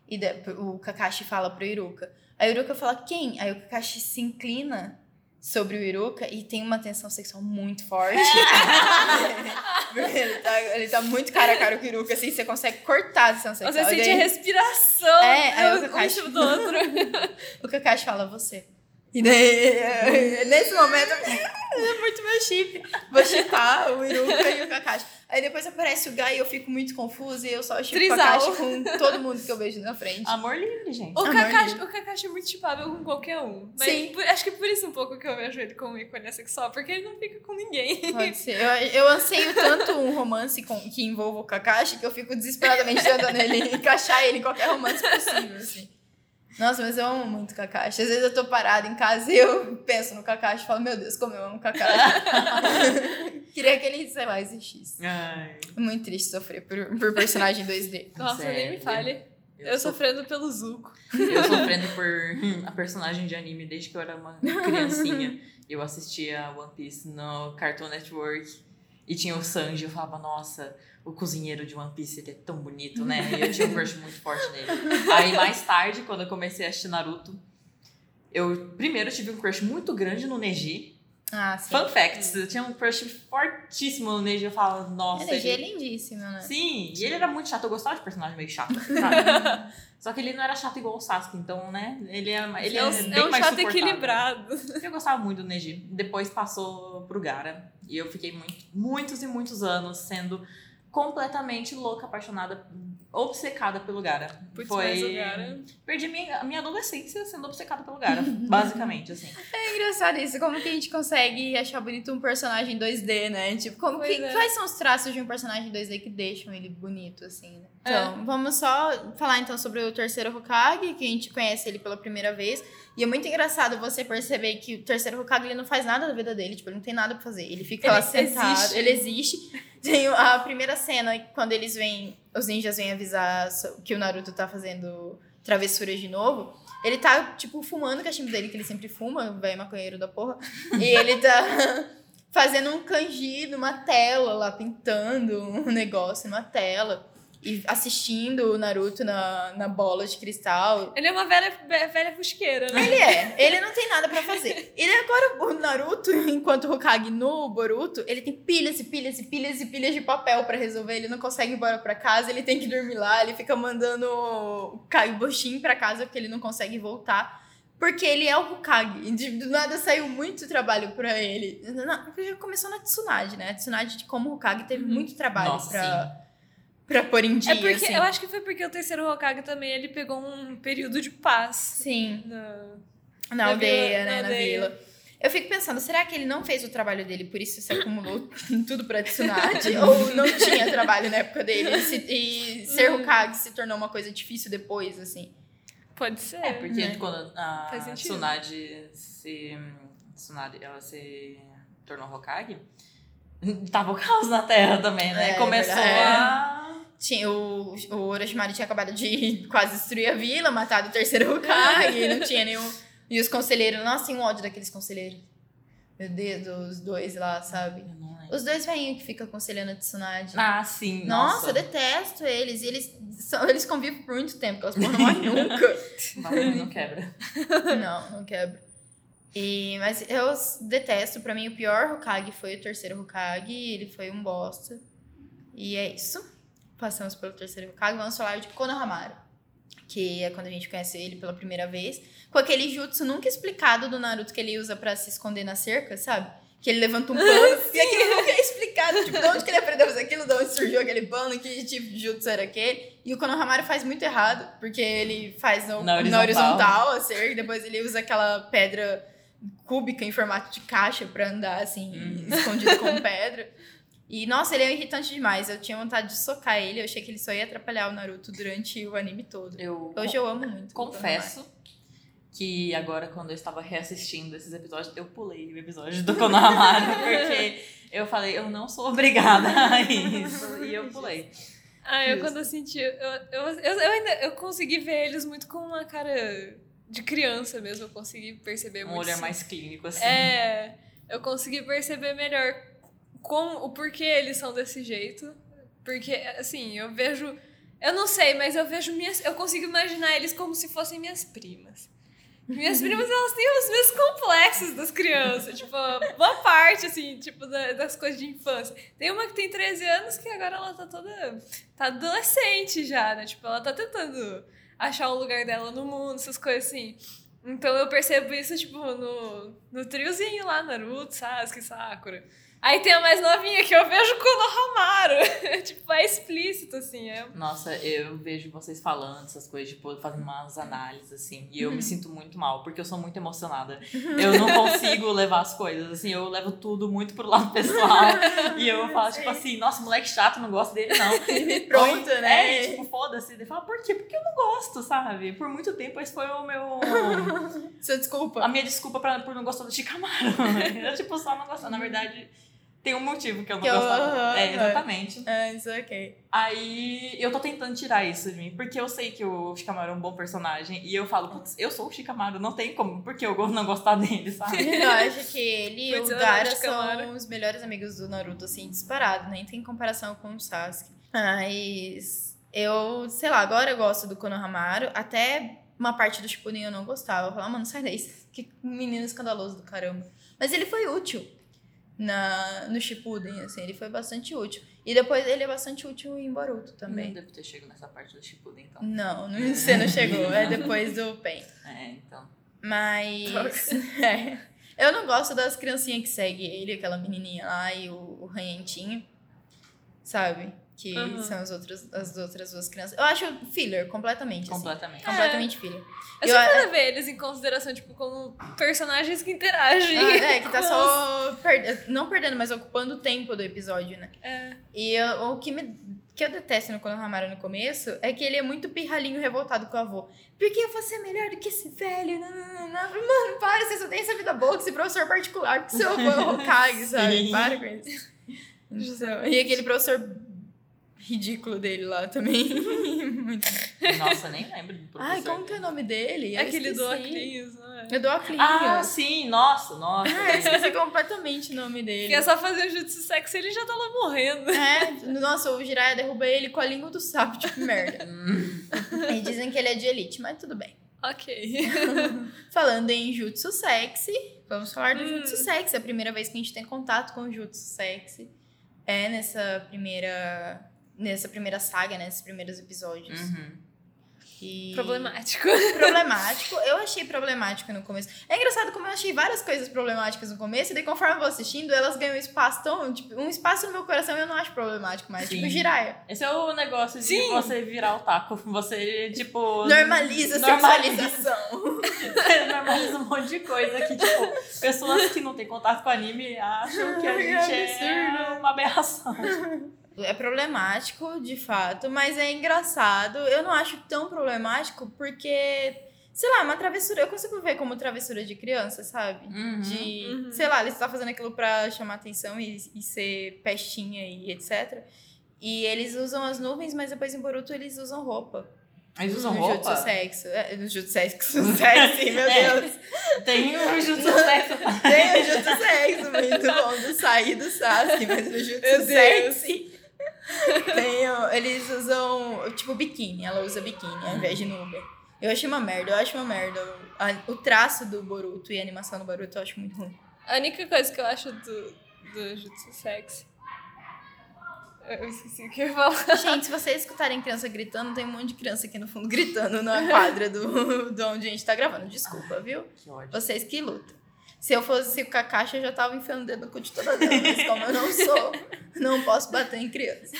E o Kakashi fala pro Iruka. Aí o Iruka fala: "Quem?". Aí o Kakashi se inclina sobre o Iruka e tem uma tensão sexual muito forte. Ele tá, ele tá muito cara a cara com o Iruka, assim, você consegue cortar a tensão sexual. Você sente daí- a respiração É, aí o um Kakashi- do outro. O Kakashi fala, você. E daí, nesse momento, é muito meu chip. Vou chipar o Iruka e o Kakashi. Aí depois aparece o Guy e eu fico muito confusa e eu só chipo o Trisal. Kakashi com todo mundo que eu vejo na frente. Amor livre, gente. O Amor Kakashi, livre. o Kakashi é muito chipável com qualquer um. Mas Sim. por- acho que por isso um pouco que eu vejo ele como ícone sexual, porque ele não fica com ninguém. Pode ser. Eu, eu anseio tanto um romance com, que envolva o Kakashi que eu fico desesperadamente tentando ele, encaixar ele em qualquer romance possível, assim. Nossa, mas eu amo muito Kakashi. Às vezes eu tô parada em casa e eu penso no Kakashi e falo, meu Deus, como eu amo Kakashi. Queria que ele, sei lá, existisse. Ai, Muito triste sofrer por, por personagem 2D. Nossa, nem me sério. fale. Eu, Eu, sofrendo pelo Zuko. eu sofrendo por a personagem de anime desde que eu era uma criancinha. Eu assistia One Piece no Cartoon Network e tinha o Sanji. Eu falava, nossa, o cozinheiro de One Piece ele é tão bonito, né? E eu tinha um crush muito forte nele. Aí mais tarde, quando eu comecei a assistir Naruto, eu primeiro tive um crush muito grande no Neji. Ah, sim. Fun facts, eu tinha um crush fortíssimo no Neji. Eu falava, nossa, Energia é ele- lindíssimo, né? Sim, e ele era muito chato. Eu gostava de personagem meio chato, sabe? Só que ele não era chato igual o Sasuke, então, né? Ele é, ele é, é bem é um mais chato equilibrado. Eu gostava muito do Neji. Depois passou pro Gara. E eu fiquei muito, muitos e muitos anos sendo completamente louca, apaixonada, obcecada pelo Gara. Putz, Foi... Gara- Perdi minha, a minha adolescência sendo obcecada pelo Gara, basicamente, assim. É engraçado isso, como que a gente consegue achar bonito um personagem 2D, né? Tipo, como Pois que, é. quais são os traços de um personagem 2D que deixam ele bonito, assim, né? É. Então, vamos só falar então sobre o terceiro Hokage, que a gente conhece ele pela primeira vez. E é muito engraçado você perceber que o terceiro Hokage ele não faz nada da vida dele, tipo, ele não tem nada pra fazer. Ele fica lá Ele sentado, existe. ele existe. Tem a primeira cena, quando eles vêm, os ninjas vêm avisar que o Naruto tá fazendo travessuras de novo. Ele tá, tipo, fumando o cachimbo dele, que ele sempre fuma, velho maconheiro da porra. E ele tá fazendo um kanji numa tela lá, pintando um negócio numa tela. E assistindo o Naruto na, na bola de cristal. Ele é uma velha, ve- velha fusqueira, né? Ele é, ele não tem nada pra fazer. Ele agora, o Naruto, enquanto Hokage no Boruto, ele tem pilhas e pilhas e pilhas e pilhas de papel pra resolver. Ele não consegue ir embora pra casa, ele tem que dormir lá, ele fica mandando o Kaiboshin pra casa porque ele não consegue voltar. Porque ele é o Hokage. E do nada saiu muito trabalho pra ele. Na- Já começou na Tsunade, né? A Tsunade, de como Hokage, teve muito trabalho Nossa, pra, pra pôr em dia. É porque assim. eu acho que foi porque o terceiro Hokage também ele pegou um período de paz. Sim. Na- Na, Na aldeia, vila- né? na vila. Eu fico pensando, será que ele não fez o trabalho dele, por isso se acumulou tudo pra Tsunade? ou não tinha trabalho na época dele? E, se- e ser. Hokage se tornou uma coisa difícil depois, assim? Pode ser. É, porque Né? quando a. Tsunade se. Tsunade, ela se tornou Hokage, tava o caos na Terra também, né? É, Começou verdade. a. Tinha, o, o Orochimaru tinha acabado de quase destruir a vila, matado o terceiro Hokage, não tinha nenhum... E os conselheiros, nossa, tem um ódio daqueles conselheiros. Meu Deus, os dois lá, sabe? Não. Os dois velhinhos que ficam aconselhando a Tsunade. Ah, sim. Nossa, Nossa, eu detesto eles. E eles, são, eles convivem por muito tempo, aquelas porra não morrem nunca. Valeu, não quebra. não, não quebra. E, mas eu detesto. Pra mim, o pior Hokage foi o terceiro Hokage. Ele foi um bosta. E é isso. Passamos pelo terceiro Hokage. Vamos falar de Konohamaru. Que é quando a gente conhece ele pela primeira vez. Com aquele jutsu nunca explicado do Naruto que ele usa pra se esconder na cerca, sabe? Que ele levanta um pano. e aquele nunca é explicado. Tipo, de onde que ele aprendeu fazer aquilo? De onde surgiu aquele pano? Que tipo de jutsu era aquele? E o Konohamaru faz muito errado. Porque ele faz no, Na na horizontal. horizontal a cerca. E depois ele usa aquela pedra cúbica em formato de caixa pra andar, assim, Uhum. escondido com pedra. E, nossa, ele é irritante demais. Eu tinha vontade de socar ele. Eu achei que ele só ia atrapalhar o Naruto durante o anime todo. Eu Hoje eu amo muito. confesso que agora, quando eu estava reassistindo esses episódios, eu pulei o episódio do Konohamaru, porque eu falei, eu não sou obrigada a isso. E eu pulei. Ah, eu Justo. quando assisti, eu, eu, eu, eu ainda eu consegui ver eles muito com uma cara de criança mesmo, eu consegui perceber Um muito. olhar isso. mais clínico, assim. É, eu consegui perceber melhor como, o porquê eles são desse jeito. Porque, assim, eu vejo. Eu não sei, mas eu vejo minhas. Eu consigo imaginar eles como se fossem minhas primas. Minhas primas, elas têm os mesmos complexos das crianças. Tipo, boa parte, assim, tipo, da- das coisas de infância. Tem uma que tem 13 anos que agora ela tá toda. Tá adolescente já, né? Tipo, ela tá tentando achar o lugar dela no mundo, essas coisas assim. Então eu percebo isso, tipo, no, no triozinho lá, Naruto, Sasuke, Sakura. Aí tem a mais novinha que eu vejo Konohamaru. tipo, é explícito, assim. É... Nossa, eu vejo vocês falando essas coisas, tipo, fazendo umas análises, assim. E eu me sinto muito mal, porque eu sou muito emocionada. Eu não consigo levar as coisas, assim. Eu levo tudo muito pro lado pessoal. e eu falo, tipo assim, nossa, moleque chato, não gosto dele, não. Pronto, Ou- né? É, tipo, foda-se. Ele fala, por quê? Porque eu não gosto, sabe? Por muito tempo esse foi o meu... Sua desculpa. A minha desculpa pra, por não gostar do Shikamaru. eu, tipo, só não gostar. Na verdade, tem um motivo que eu não Que eu- gostava. aham, é, aham. exatamente. Ah, isso ok. Aí eu tô tentando tirar isso de mim, porque eu sei que o Shikamaru é um bom personagem. E eu falo, putz, eu sou o Shikamaru, não tem como, porque eu não gostar dele, sabe? Eu acho que ele e o eu eu amo. são os melhores amigos do Naruto, assim, disparado. Nem tem comparação com o Sasuke. Mas eu, sei lá, agora eu gosto do Konohamaru. Até uma parte do Shippuden eu não gostava. Eu falava, mano, sai daí. Que menino escandaloso do caramba. Mas ele foi útil na, no Shippuden, assim. Ele foi bastante útil. E depois ele é bastante útil em Boruto Não também. devo ter chegado nessa parte do Shippuden, então. Não, não, você não chegou. É depois do Pen. É, então. Mas. é. Eu não gosto das criancinhas que seguem ele, aquela menininha lá e o, o ranhentinho. Sabe? Que Aham. são as outras, as outras duas crianças. Eu acho filler, completamente. Assim. Completamente. Completamente filler. Eu Eu- sempre levei eles em consideração, tipo, como personagens que interagem. Ah, é, que tá só. perde- Não perdendo, mas ocupando o tempo do episódio, né? É. E eu- o que, me, que eu detesto no Konohamaru no começo é que ele é muito pirralhinho revoltado com o avô. Por que você é melhor do que esse velho? Não, não, não, não. Mano, para, você só tem essa vida boa que esse professor particular, que seu avô é o Hokage, sabe? Para com isso. E aquele professor ridículo dele lá também. Muito- Nossa, nem lembro do professor. Ai, como que é o nome dele? Eu Aquele do esqueci. Oclinhos, não é? É do Oclinhos. Ah, sim, nossa, nossa. Ah, eu esqueci completamente o nome dele. Que é só fazer o jutsu sexo ele já tá lá morrendo. É, nossa, o Jiraiya derruba ele com a língua do sapo, tipo, merda. E dizem que ele é de elite, mas tudo bem. Ok. Falando em Jutsu Sexy, vamos falar do Hum. Jutsu Sexy. A primeira vez que a gente tem contato com o Jutsu Sexy é nessa primeira, nessa primeira saga, nesses primeiros episódios. uhum. E- Problemático. Problemático. Eu achei problemático no começo. É engraçado como eu achei várias coisas problemáticas no começo, e daí conforme eu vou assistindo, elas ganham espaço tão. Tipo, um espaço no meu coração eu não acho problemático mais. Sim. Tipo, Jiraiya. Esse é o negócio de Sim. você virar o taco. Você, tipo. Normaliza a normaliza. sexualização. Você normaliza um monte de coisa que, tipo, pessoas que não têm contato com anime acham que a Ai, gente é absurdo. uma aberração. É problemático, de fato, mas é engraçado. Eu não acho tão problemático porque, sei lá, é uma travessura. Eu consigo ver como travessura de criança, sabe? Uhum. De, Uhum. sei lá, eles estão fazendo aquilo pra chamar atenção e, e ser pestinha e etc. E eles usam as nuvens, mas depois em Boruto eles usam roupa. Eles usam no roupa? Jutsu sexo. É, no Jutsu sexo. Sexy, meu É. Deus. Tem o Jutsu Sexo. Tem o Jutsu sexo, muito bom, do Sai do Sasuke, mas no Jutsu sexy. Tem o- eles usam, tipo, biquíni. Ela usa biquíni ao invés de nuvem. Eu achei uma merda, eu acho uma merda. O traço do Boruto e a animação do Boruto eu acho muito ruim. A única coisa que eu acho do, do jutsu sexy. Eu esqueci o que eu ia falar. Gente, se vocês escutarem criança gritando, tem um monte de criança aqui no fundo gritando na quadra do, do onde a gente tá gravando. Desculpa, viu? Que ódio. Vocês que lutam. Se eu fosse com a caixa, eu já tava enfiando o dedo no cu de todas elas. Mas como eu não sou, não posso bater em criança.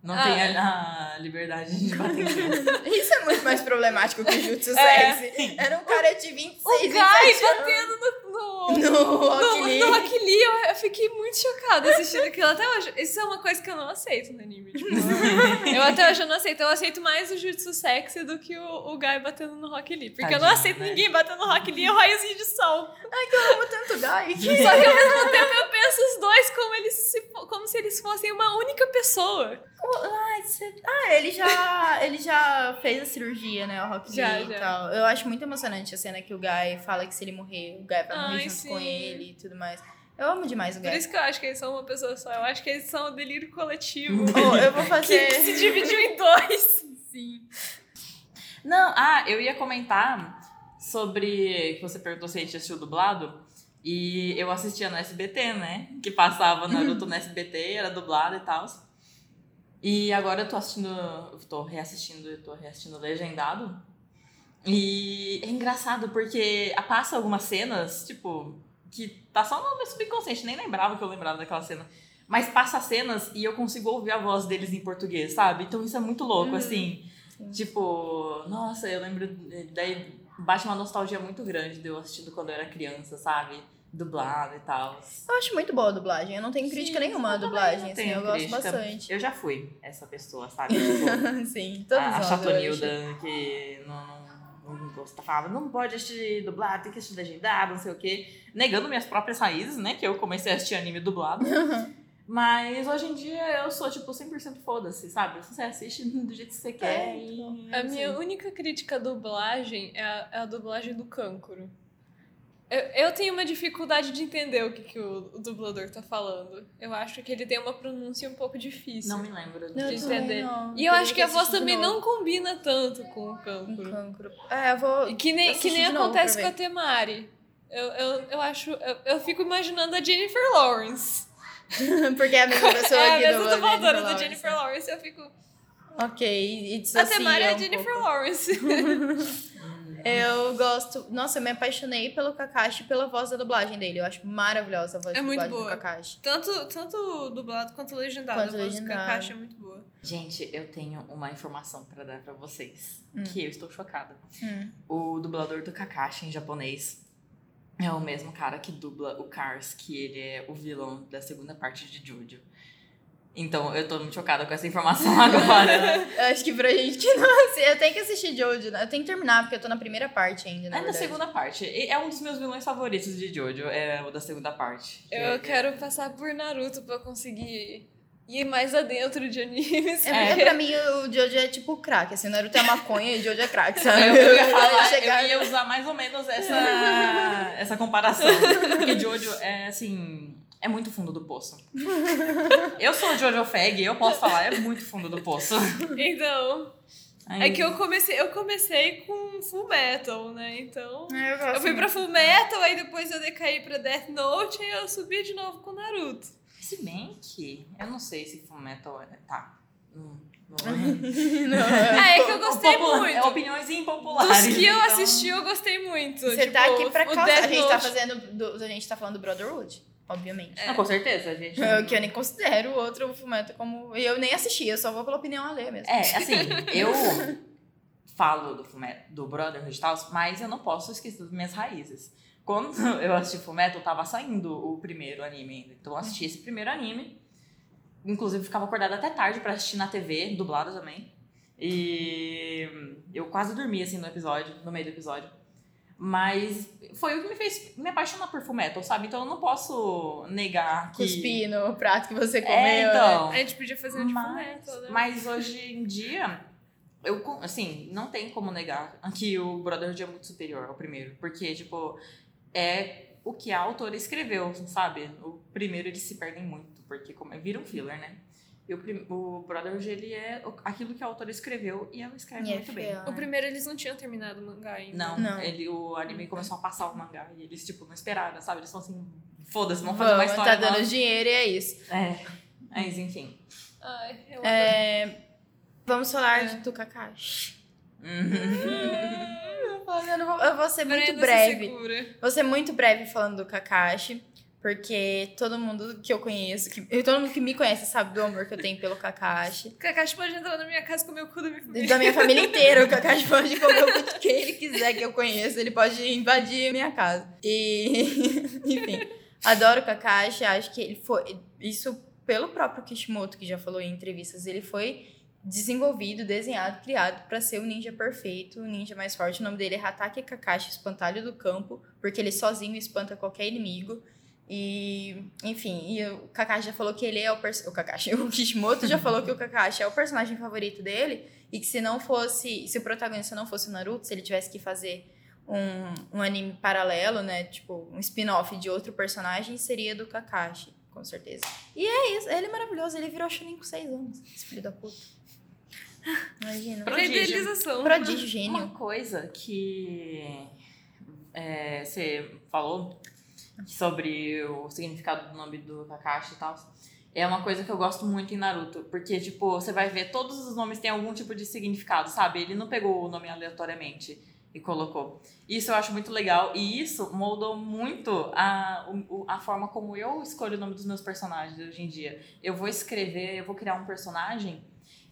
Não Ah. tem a, a liberdade de bater em criança. Isso é muito mais problemático que o Jutsu É. Sexy. Era um cara de 26, O Guy 27 anos. batendo no. no... No No, Rock Lee. no Rock Lee, eu, eu fiquei muito chocada assistindo aquilo até hoje. Isso é uma coisa que eu não aceito no anime. Tipo, eu até hoje eu não aceito. Eu aceito mais o Jutsu Sexy do que o, o Guy batendo no Rock Lee. Porque eu não aceito né? ninguém batendo no Rock Lee é um raiozinho de sol. Eu amo tanto Guy. Só que ao mesmo tempo eu penso os dois como, eles se, como se eles fossem uma única pessoa. Ai, cê- Ah, ele já, ele já fez a cirurgia, né? O Rock Já, Lee e já. tal. Eu acho muito emocionante a cena que o Guy fala que se ele morrer, o Guy vai morrer Ai, junto com ele e tudo mais. Eu amo demais o Por Guy. isso que eu acho que eles são uma pessoa só. Eu acho que eles são o delírio coletivo. Oh, eu vou que fazer. se dividiu em dois. Sim. Não, ah, eu ia comentar sobre. que você perguntou se a gente assistiu dublado. E eu assistia no SBT, né? Que passava Naruto no SBT, era dublado e tal. E agora eu tô assistindo. Eu tô reassistindo, eu tô reassistindo legendado. E é engraçado porque passa algumas cenas, tipo, que tá só no meu subconsciente, nem lembrava que eu lembrava daquela cena. Mas passa cenas e eu consigo ouvir a voz deles em português, sabe? Então isso é muito louco, Uhum. assim. Sim. Tipo, nossa, eu lembro. Daí bate uma nostalgia muito grande de eu assistindo quando eu era criança, sabe? Dublado e tal. Eu acho muito boa a dublagem. Eu não tenho crítica Sim, nenhuma à dublagem, assim, eu gosto crítica. bastante. Eu já fui essa pessoa, sabe? Tipo, Sim, todos a, a chatonilda que não, não, não gosta, falava, não pode assistir dublado, tem que assistir legendado, não sei o quê. Negando minhas próprias raízes, né? Que eu comecei a assistir anime dublado. Mas hoje em dia eu sou, tipo, 100% foda-se, sabe? Você assiste do jeito que você quer e... A é minha aí. única crítica à dublagem é a, é a dublagem do Câncoro. Eu, eu tenho uma dificuldade de entender o que, que o, o dublador tá falando. Eu acho que ele tem uma pronúncia um pouco difícil. Não me lembro. Eu de também entender. não. E eu Teria acho que a voz também não combina tanto com o Câncoro. cancro. É, eu vou. E Que nem, que nem acontece com a. Temari. Eu, eu, eu acho. Eu, eu fico imaginando a Jennifer Lawrence. Porque é a mesma pessoa é a que mesma dubla dubladora da. Jennifer Lawrence. Eu fico. Ok, e A dissocia Temari é a um Jennifer pouco. Lawrence. Eu gosto. Nossa, eu me apaixonei pelo Kakashi e pela voz da dublagem dele. Eu acho maravilhosa a voz É de muito dublagem boa. do Kakashi. tanto, tanto dublado quanto legendado. Quanto a voz do legendado. Kakashi é muito boa. Gente, eu tenho uma informação pra dar pra vocês. Hum. Que eu estou chocada. Hum. O dublador do Kakashi em japonês é o mesmo cara que dubla o Cars, que ele é o vilão da segunda parte de Jojo. Então, eu tô muito chocada com essa informação agora. Eu acho que pra gente que não assim, eu tenho que assistir Jojo, né? Eu tenho que terminar, porque eu tô na primeira parte ainda, na é verdade. segunda parte. E É um dos meus vilões favoritos de Jojo, é o da segunda parte. Eu é- quero passar por Naruto pra conseguir ir mais adentro de animes. É, É. porque pra mim o Jojo é tipo crack, assim, Naruto é maconha e o Jojo é crack, sabe? Eu, eu ia falar, chegar- eu ia usar mais ou menos essa, essa comparação. Porque Jojo é assim. É muito fundo do poço. Eu sou Jojo Fag, eu posso falar, é muito fundo do poço. Então, Ai, é que eu comecei, eu comecei com Full Metal, né? Então, É, eu, eu fui pra. Full Metal, aí depois eu decaí pra Death Note e eu subi de novo com Naruto. Se bem que. Eu não sei se Fullmetal é. Tá. Hum, não, Não, É, é que eu gostei Popula- muito. É opiniões impopulares. Dos que eu então- assisti, eu gostei muito. Você Tipo, tá aqui pra causar. A gente tá fazendo. Do, a gente tá falando do Brotherhood, obviamente. Não, com certeza, a gente. Eu, que eu nem considero o outro Fumeto como. Eu nem assisti, eu só vou pela opinião alheia mesmo. É, assim, eu falo do, Fullmetal, do Brotherhood e tal, mas eu não posso esquecer das minhas raízes. Quando eu assisti Fullmetal, tava saindo o primeiro anime ainda. Então eu assisti esse primeiro anime. Inclusive, ficava acordada até tarde pra assistir na TV, dublado também. E eu quase dormi, assim, no episódio, no meio do episódio. Mas foi o que me fez me apaixonar por Fullmetal, sabe? Então eu não posso negar que... Cuspir no prato que você comeu. É, né? então... A gente podia fazer um de Mas, Metal, né? mas hoje em dia, eu, assim, não tem como negar que o Brotherhood é muito superior ao primeiro. Porque, tipo, é o que a autora escreveu, sabe? O primeiro eles se perdem muito, porque como, vira um filler, né? E o, prim- o Brotherhood, ele é aquilo que a autora escreveu e ela escreve E é muito bem. fiel. O primeiro eles não tinham terminado o mangá ainda. Não, Não. Ele, o anime começou a passar o mangá e eles, tipo, não esperaram, sabe? Eles estão assim, foda-se, vamos fazer uma Vamos, história tá dando nova. dinheiro e é isso. É, mas enfim. Ai, eu É, vamos falar É. do Kakashi. Uhum. Eu, vou, eu vou ser muito breve. segura. Vou ser muito breve falando do Kakashi. Porque todo mundo que eu conheço, que, todo mundo que me conhece sabe do amor que eu tenho pelo Kakashi. Kakashi pode entrar na minha casa comer o cu da minha família. da minha família inteira, o Kakashi pode comer o que quem ele quiser que eu conheça. Ele pode invadir a minha casa. E, enfim, adoro o Kakashi. Acho que ele foi. Isso pelo próprio Kishimoto, que já falou em entrevistas. Ele foi desenvolvido, desenhado, criado para ser o ninja perfeito, o ninja mais forte. O nome dele é Hatake Kakashi, espantalho do campo, porque ele sozinho espanta qualquer inimigo. E, enfim, e o Kakashi já falou que ele é o o Kakashi, o Kishimoto já falou que o Kakashi é o personagem favorito dele e que se não fosse, se o protagonista não fosse o Naruto, se ele tivesse que fazer um, um anime paralelo, né, tipo, um spin-off de outro personagem, seria do Kakashi, com certeza. E é isso, ele é maravilhoso, ele virou Chunin com 6 anos, esse filho da puta. Imagina. Prodígio. Idealização. Prodígio, gênio. Uma coisa que é, você falou sobre o significado do nome do Kakashi e tal, é uma coisa que eu gosto muito em Naruto, porque, tipo, você vai ver, todos os nomes têm algum tipo de significado, sabe? Ele não pegou o nome aleatoriamente. e colocou. Isso eu acho muito legal e isso moldou muito a, a forma como eu escolho o nome dos meus personagens hoje em dia. Eu vou escrever, eu vou criar um personagem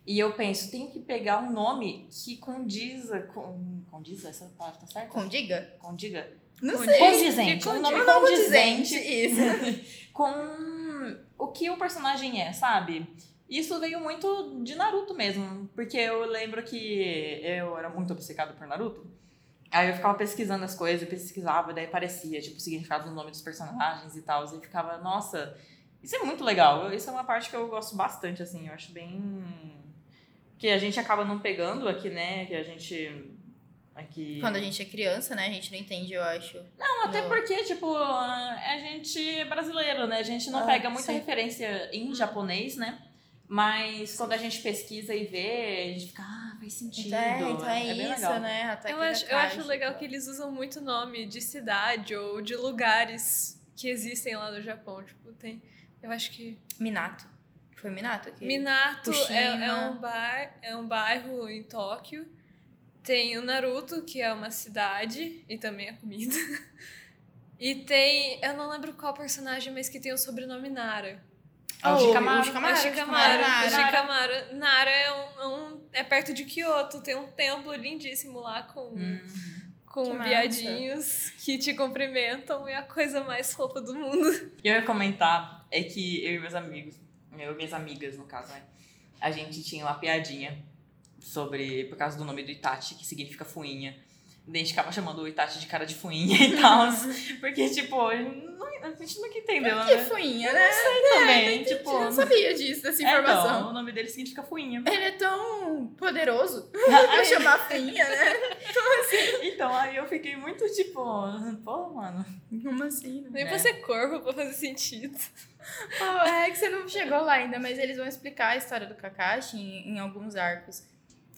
e eu penso, tenho que pegar um nome que condiza com. Condiza? Essa palavra tá certa? Condiga? Condiga? Não sei. Condizente. Um nome condizente Isso. com o que o personagem é, sabe? Isso veio muito de Naruto mesmo, porque eu lembro que eu era muito obcecado por Naruto. Aí eu ficava pesquisando as coisas, pesquisava, daí aparecia, tipo, o significado do nome dos personagens e tal. E ficava, nossa, isso é muito legal. Isso é uma parte que eu gosto bastante, assim, eu acho bem. Que a gente acaba não pegando aqui, né? Que a gente. Aqui. Quando a gente é criança, né? A gente não entende, eu acho. Não, até Não. porque, tipo, a gente é brasileiro, né? A gente não Ah, pega muita sim. referência em japonês, né? Mas quando a gente pesquisa e vê, a gente fica, ah, faz sentido. Então é, então é, bem isso, legal. né? Ataque Eu acho, eu acho legal tá. que eles usam muito nome de cidade ou de lugares que existem lá no Japão. Tipo, tem. Eu acho que. Minato. Foi Minato aqui? Minato é, é um bar, é um bairro em Tóquio. Tem o Naruto, que é uma cidade, e também a comida. E tem. Eu não lembro qual personagem, mas que tem o sobrenome Nara. Ah, o Oh, Shikamaru. o Shikamaru. A Shikamaru. Nara. O Shikamaru. Nara é, um, é um- é perto de Kyoto. Tem um templo lindíssimo lá com, Hum. com Que massa. viadinhos que te cumprimentam. É a coisa mais fofa do mundo. O que eu ia comentar é que eu e meus amigos, eu e minhas amigas, no caso, né? A gente tinha uma piadinha sobre, por causa do nome do Itachi, que significa fuinha. Gente ficava chamando o Itachi de cara de fuinha e tal. porque, tipo, não- a gente nunca entendeu, Que né? fuinha, né? Também, tipo. Eu não sabia disso, dessa É, informação. então, o nome dele significa fuinha. Ele é tão poderoso. Vou chamar fuinha, né? então, aí eu fiquei muito tipo, pô, mano. Como assim? né? Nem É. pra ser corvo pra fazer sentido. Pô, é que você não chegou lá ainda, mas eles vão explicar a história do Kakashi em, em alguns arcos.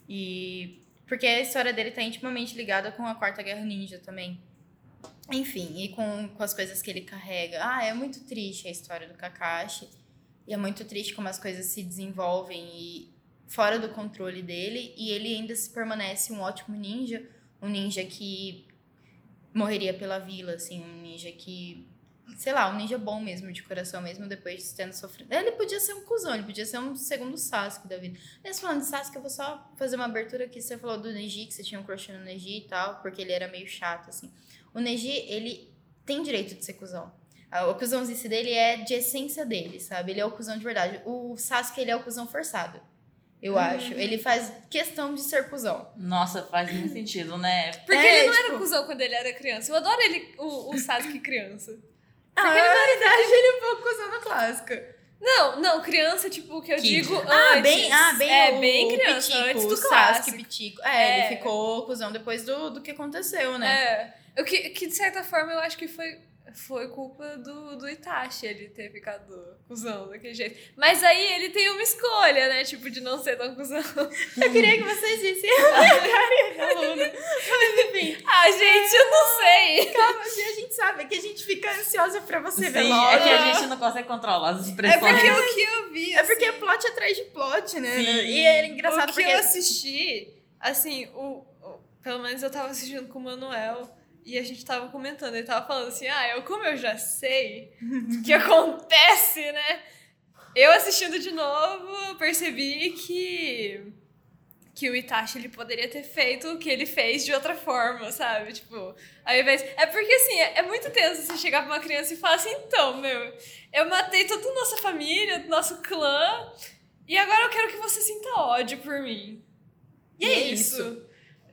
E. Porque a história dele tá intimamente ligada com a Quarta Guerra Ninja também. Enfim, e com, com as coisas que ele carrega. Ah, é muito triste a história do Kakashi. E é muito triste como as coisas se desenvolvem e fora do controle dele. E ele ainda se permanece um ótimo ninja. Um ninja que morreria pela vila, assim. Um ninja que sei lá, um ninja bom mesmo, de coração mesmo, depois de tendo sofrido. Ele podia ser um cuzão, ele podia ser um segundo Sasuke da vida. Mas falando de Sasuke, eu vou só fazer uma abertura aqui. Você falou do Neji, que você tinha um crush no Neji e tal, porque ele era meio chato, assim. O Neji, ele tem direito de ser cuzão. Ah, O cuzãozice dele é de essência dele, sabe? Ele é o cuzão de verdade. O Sasuke, ele é o cuzão forçado. Eu acho. Ele faz questão de ser cuzão. Nossa, faz muito sentido, né? Porque É, ele não era tipo- cuzão quando ele era criança. Eu adoro ele, o, o Sasuke criança. Ah, na verdade, ele é um pouco cuzão na clássica. Não, não, criança, tipo, o que eu Kid. digo antes. Ah, bem, ah, bem, é, o, bem o criança, Pitico, antes do Sasuke clássico. Pitico. É, É. ele ficou cuzão depois do, do que aconteceu, né? É. O que, que, de certa forma, eu acho que foi, foi culpa do, do Itachi ele ter ficado cuzão daquele jeito. Mas aí ele tem uma escolha, né? Tipo, de não ser tão cuzão. Eu queria que vocês aluna. Mas enfim, Ah, gente, eu não sei. calma, assim, a gente sabe que a gente fica ansiosa pra você ver Sim, logo. é que a gente não consegue controlar as É expressões. porque o que eu vi. É porque é plot atrás de plot, né? Sim. E é engraçado o que porque... eu assisti, assim, o, o- pelo menos eu tava assistindo com o Manuel e a gente tava comentando, ele tava falando assim, ah, eu como eu já sei o que acontece, né? Eu assistindo de novo, percebi que que o Itachi ele poderia ter feito o que ele fez de outra forma, sabe? Tipo, ao invés. É porque assim, é, é muito tenso você chegar pra uma criança e falar assim, então, meu, eu matei toda a nossa família, nosso clã, e agora eu quero que você sinta ódio por mim. E é, E é isso. isso.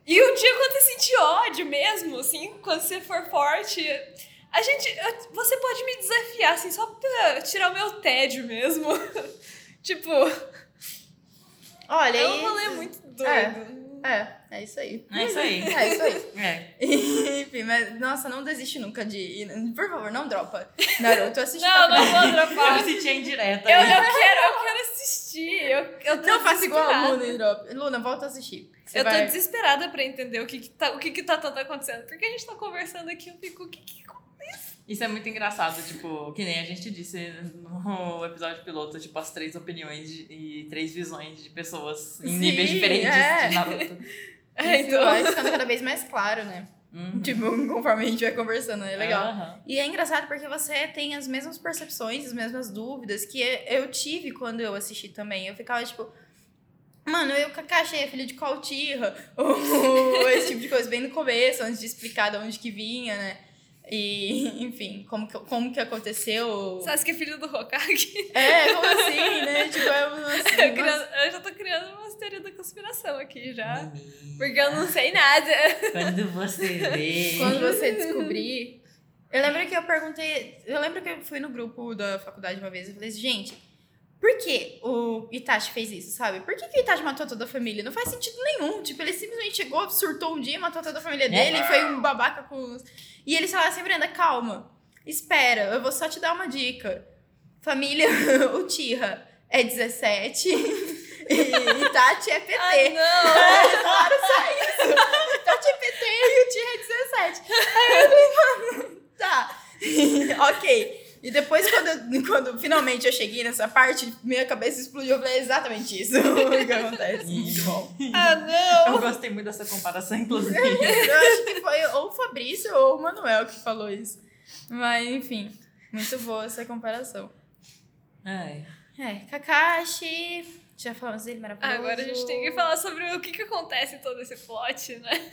E um dia quando você sentir ódio mesmo, assim, quando você for forte, a gente. eu- Você pode me desafiar, assim, só pra tirar o meu tédio mesmo. tipo, Olha, é um rolê muito doido. É, é isso aí. É isso aí. É isso aí. É. Enfim, mas, nossa, não desiste nunca de ir. Por favor, não dropa. Naruto, assiste Não, não vou Eu dropar. me senti indireta. Eu, eu, quero, eu quero assistir. Eu, eu tô Não faça igual a. Luna e drop. Luna, volta a assistir. Você Eu tô vai... desesperada pra entender o que que tá, o que que tá tanto acontecendo. Porque a gente tá conversando aqui, eu fico, o que que Isso é muito engraçado, tipo, que nem a gente disse no episódio piloto, tipo, as três opiniões de- e três visões de pessoas em Sim, níveis diferentes é. de Naruto. É, Isso então. vai ficando cada vez mais claro, né? Uhum. Tipo, conforme a gente vai conversando, é legal. Aham. E é engraçado porque você tem as mesmas percepções, as mesmas dúvidas que eu tive quando eu assisti também. Eu ficava tipo, mano, eu Kakashi é filho de qual Tira? Ou esse tipo de coisa bem no começo, antes de explicar de onde que vinha, né? E, enfim, como que, como que aconteceu. Sasuke é filho do Hokage. É, como assim, né? Tipo, é uma, Eu, uma- criando- eu já tô criando uma teoria da conspiração aqui já. Menina, Porque eu não sei nada. Quando você vê. Quando você descobrir. Eu lembro que eu perguntei. Eu lembro que eu fui no grupo da faculdade uma vez e falei assim, gente, por que o Itachi fez isso, sabe? Por que, que o Itachi matou toda a família? Não faz sentido nenhum. Tipo, ele simplesmente chegou, surtou um dia, matou toda a família dele, e foi um babaca com. os- E eles falaram assim, Brenda, calma. Espera, eu vou só te dar uma dica. Família Uchiha é 17 e Itachi é PT. Ah, não! É, claro, só isso. Tati é PT e o Tia é 17. Aí eu falei, mano, tá. ok. E depois, quando, eu- quando finalmente eu cheguei nessa parte, minha cabeça explodiu. Eu falei, é exatamente isso que acontece. Muito bom. Ah, não! Eu gostei muito dessa comparação, inclusive. Eu acho que foi ou o Fabrício ou o Manuel que falou isso. Mas, enfim, muito boa essa comparação. Ai. É, Kakashi. Já falamos dele, maravilhoso. Agora a gente tem que falar sobre o que, que acontece em todo esse plot, né?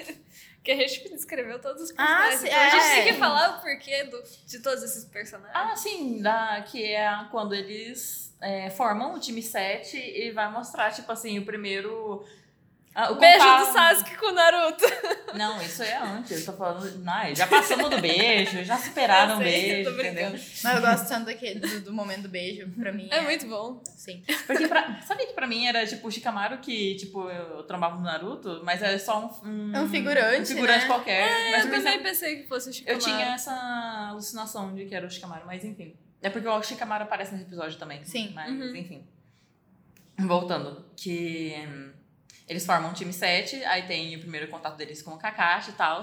Que a gente descreveu todos os Ah, personagens. sim, então a gente é. tem que falar o porquê do, de todos esses personagens. Ah, sim, da, que é quando eles é, formam o time 7 e vai mostrar, tipo assim, o primeiro. Ah, o Beijo contato- do Sasuke com o Naruto. Não, isso é antes. Eu tô falando. Não, já passamos do beijo, já superaram o Eu beijo, entendeu? Mas eu gosto tanto daquele, do, do momento do beijo, pra mim. É muito bom. Sim. Porque pra, sabia que pra mim era tipo o Shikamaru que, tipo, eu trombava no Naruto, mas é só um. Um, É um figurante, um figurante né? qualquer. mas eu eu pensei- também pensei que fosse o Eu Shikamaru. tinha essa alucinação de que era o Shikamaru, mas enfim. É porque o Shikamaru aparece nesse episódio também. Sim. Mas, Uhum. enfim. Voltando, que hum, eles formam um time 7, aí tem o primeiro contato deles com o Kakashi e tal.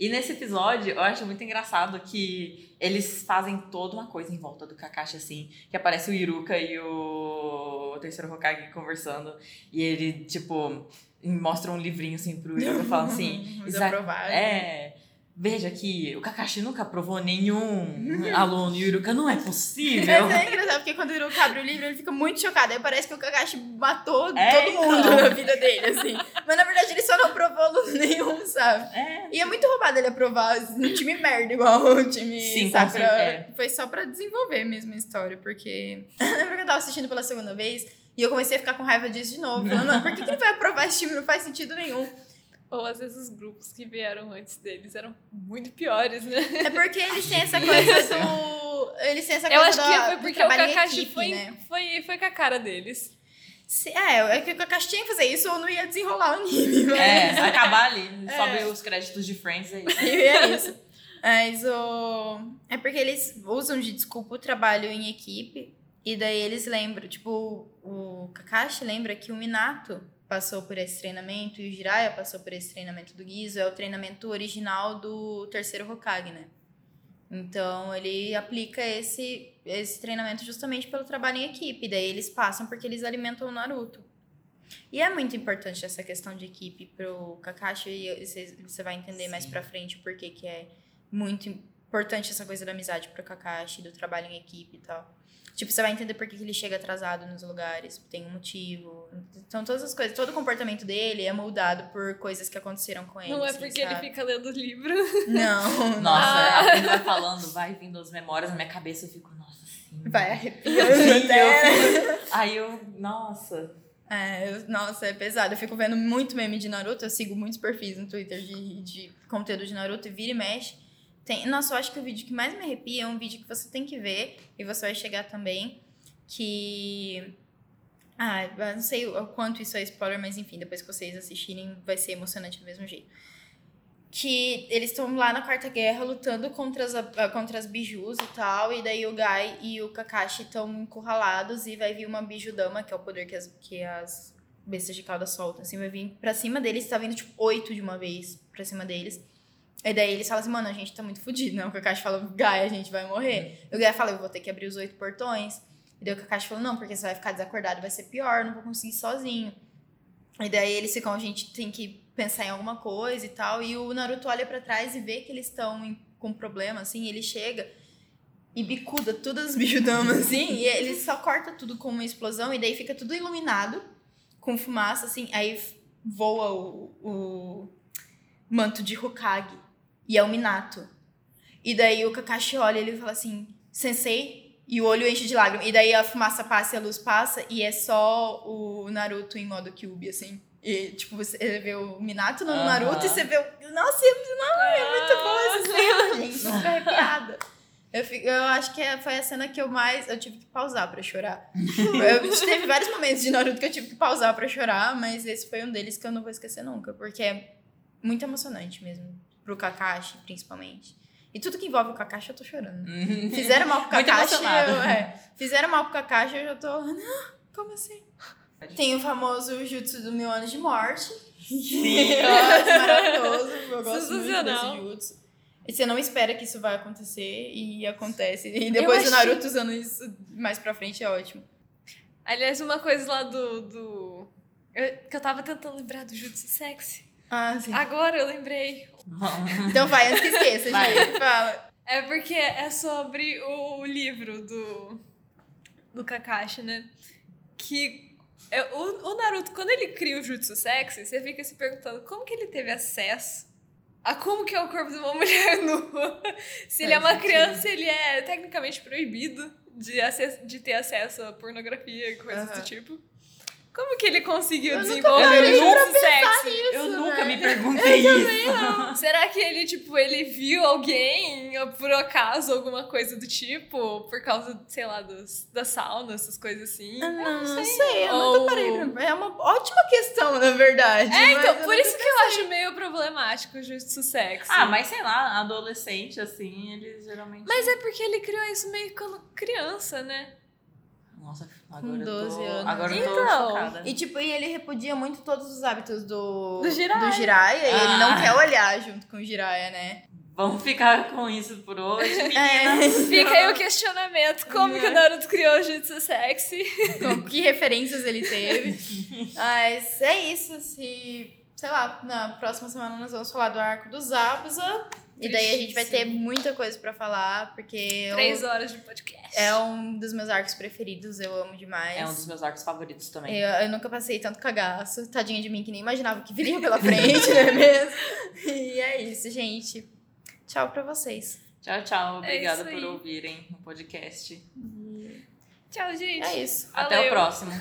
E nesse episódio, eu acho muito engraçado que eles fazem toda uma coisa em volta do Kakashi, assim. Que aparece o Iruka e o terceiro Hokage conversando. E ele, tipo, mostra um livrinho, assim, pro Iruka, falando assim... Os "Isaac- aprovados. é. Veja que o Kakashi nunca aprovou nenhum aluno e o Iruka não é possível. É engraçado, porque quando o Iruka abre o livro, ele fica muito chocado. Aí parece que o Kakashi matou É, todo então. mundo na vida dele, assim. Mas na verdade ele só não aprovou aluno nenhum, sabe? É. E é muito roubado ele aprovar um time merda, igual o time Sim, Sakura. certeza. Foi só pra desenvolver mesmo a história, porque... Lembra que eu tava assistindo pela segunda vez? E eu comecei a ficar com raiva disso de novo. Falando, "Mano, por que, que ele vai aprovar esse time? Não faz sentido nenhum. Ou às vezes os grupos que vieram antes deles eram muito piores, né? É porque eles têm essa coisa do... Eles têm essa Eu coisa acho que foi porque o Kakashi equipe, foi, né? foi, foi com a cara deles. Se- É, é que o Kakashi tinha que fazer isso ou não ia desenrolar o anime, mas... É, acabar ali. É. Sobe os créditos de Friends aí. E é isso. Mas o... É porque eles usam de desculpa o trabalho em equipe. E daí eles lembram, tipo, o Kakashi lembra que o Minato passou por esse treinamento e o Jiraiya passou por esse treinamento do Gizo. É o treinamento original do terceiro Hokage, né? Então ele aplica esse, esse treinamento justamente pelo trabalho em equipe. Daí eles passam porque eles alimentam o Naruto. E é muito importante essa questão de equipe pro Kakashi e você vai entender mais Sim. pra frente o porquê que é muito importante essa coisa da amizade pro Kakashi, do trabalho em equipe e tal. Tipo, você vai entender por que ele chega atrasado nos lugares, tem um motivo. Então, todas as coisas, todo o comportamento dele é moldado por coisas que aconteceram com ele. Não é assim, porque sabe? ele fica lendo livro. Não, Nossa, Ah. a vai falando, vai vindo as memórias na minha cabeça, eu fico, nossa, sim. vai arrepiando até. Aí eu, nossa. É, eu- nossa, é pesado. Eu fico vendo muito meme de Naruto, eu sigo muitos perfis no Twitter de, de conteúdo de Naruto e vira e mexe. Tem, nossa, eu acho que o vídeo que mais me arrepia é um vídeo que você tem que ver, e você vai chegar também, que... Ah, não sei o quanto isso é spoiler, mas enfim, depois que vocês assistirem, vai ser emocionante do mesmo jeito. Que eles estão lá na Quarta Guerra lutando contra as, ah, contra as bijus e tal, e daí o Gai e o Kakashi estão encurralados e vai vir uma bijudama, que é o poder que as, que as bestas de cauda soltam, assim, vai vir pra cima deles, tá vindo tipo oito de uma vez pra cima deles. E daí eles falam assim, mano, a gente tá muito fudido, né? O Kakashi fala, Gai, a gente vai morrer. E o Gai fala, eu vou ter que abrir os oito portões. E daí o Kakashi falou, não, porque você vai ficar desacordado, vai ser pior, não vou conseguir sozinho. E daí eles ficam, a gente tem que pensar em alguma coisa e tal. E o Naruto olha pra trás e vê que eles estão com problema, assim, ele chega e bicuda todas as bijudamas, assim, e ele só corta tudo com uma explosão, e daí fica tudo iluminado, com fumaça, assim, aí voa o, o manto de Hokage, e é o Minato. E daí o Kakashi olha e ele fala assim, Sensei, e o olho enche de lágrimas, e daí a fumaça passa e a luz passa, e é só o Naruto em modo Kyuubi, assim. E, tipo, você vê o Minato no Aham. Naruto e você vê o... Nossa, é muito boa essa cena, gente. Eu fico arrepiada. Eu, fico- eu acho que é- foi a cena que eu mais. Eu tive que pausar pra chorar. eu, teve vários momentos de Naruto que eu tive que pausar pra chorar, mas esse foi um deles que eu não vou esquecer nunca, porque é muito emocionante mesmo. Pro Kakashi, principalmente. E tudo que envolve o Kakashi, eu tô chorando. Fizeram mal pro Kakashi, eu, é. Fizeram mal pro Kakashi, eu já tô. "Ah, Como assim? Tem o famoso Jutsu do Mil Anos de Morte. Sim. Acho maravilhoso. Eu gosto muito desse jutsu. E você não espera que isso vai acontecer e acontece. E depois Eu o achei- Naruto usando isso mais pra frente é ótimo. Aliás, uma coisa lá do. do... eu- que eu tava tentando lembrar do Jutsu Sexy. Ah, sim. Agora eu lembrei. Então vai, antes que esqueça, Vai. gente. Fala. É porque é sobre o livro do, do Kakashi, né? Que é, o, o Naruto, quando ele cria o Jutsu Sexy, você fica se perguntando como que ele teve acesso a como que é o corpo de uma mulher nua. Se ele é uma criança, ele é tecnicamente proibido de, de ter acesso a pornografia e coisas Aham. do tipo. Como que ele conseguiu Eu nunca desenvolver o pra Jutsu Sexy? Eu nunca me velho. perguntei isso. Será que ele, tipo, ele viu alguém, ou por acaso, alguma coisa do tipo, por causa, sei lá, dos, da sauna, essas coisas assim? Ah, Não, não sei, eu nunca Ou- parei pra... É uma ótima questão, na verdade. É, então, eu por nunca- isso que eu acho meio problemático o Jutsu Sexy. Ah, mas sei lá, adolescente, assim, eles geralmente. Mas é porque ele criou isso meio quando criança, né? Nossa, agora eu 12 tô. anos. Agora eu tô Então. chocada. E tipo, e ele repudia muito todos os hábitos do, Do Jiraiya. Jiraiya, e ele não Ah. quer olhar junto com o Jiraiya, né? Vamos ficar com isso por hoje, É. Fica aí o questionamento, como que o Naruto criou o Jutsu Sexy? com que referências ele teve. Mas é isso. Se, sei lá, na próxima semana nós vamos falar do arco do Zabuza. E daí a gente vai ter muita coisa pra falar, porque eu- Três horas de podcast. é um dos meus arcos preferidos, eu amo demais. É um dos meus arcos favoritos também. Eu, eu nunca passei tanto cagaço. Tadinha de mim que nem imaginava que viria pela frente, não é mesmo? E é isso, gente. Tchau pra vocês. Tchau, tchau. Obrigada É por ouvirem o podcast. Tchau, gente. É isso. Até o Valeu. próximo.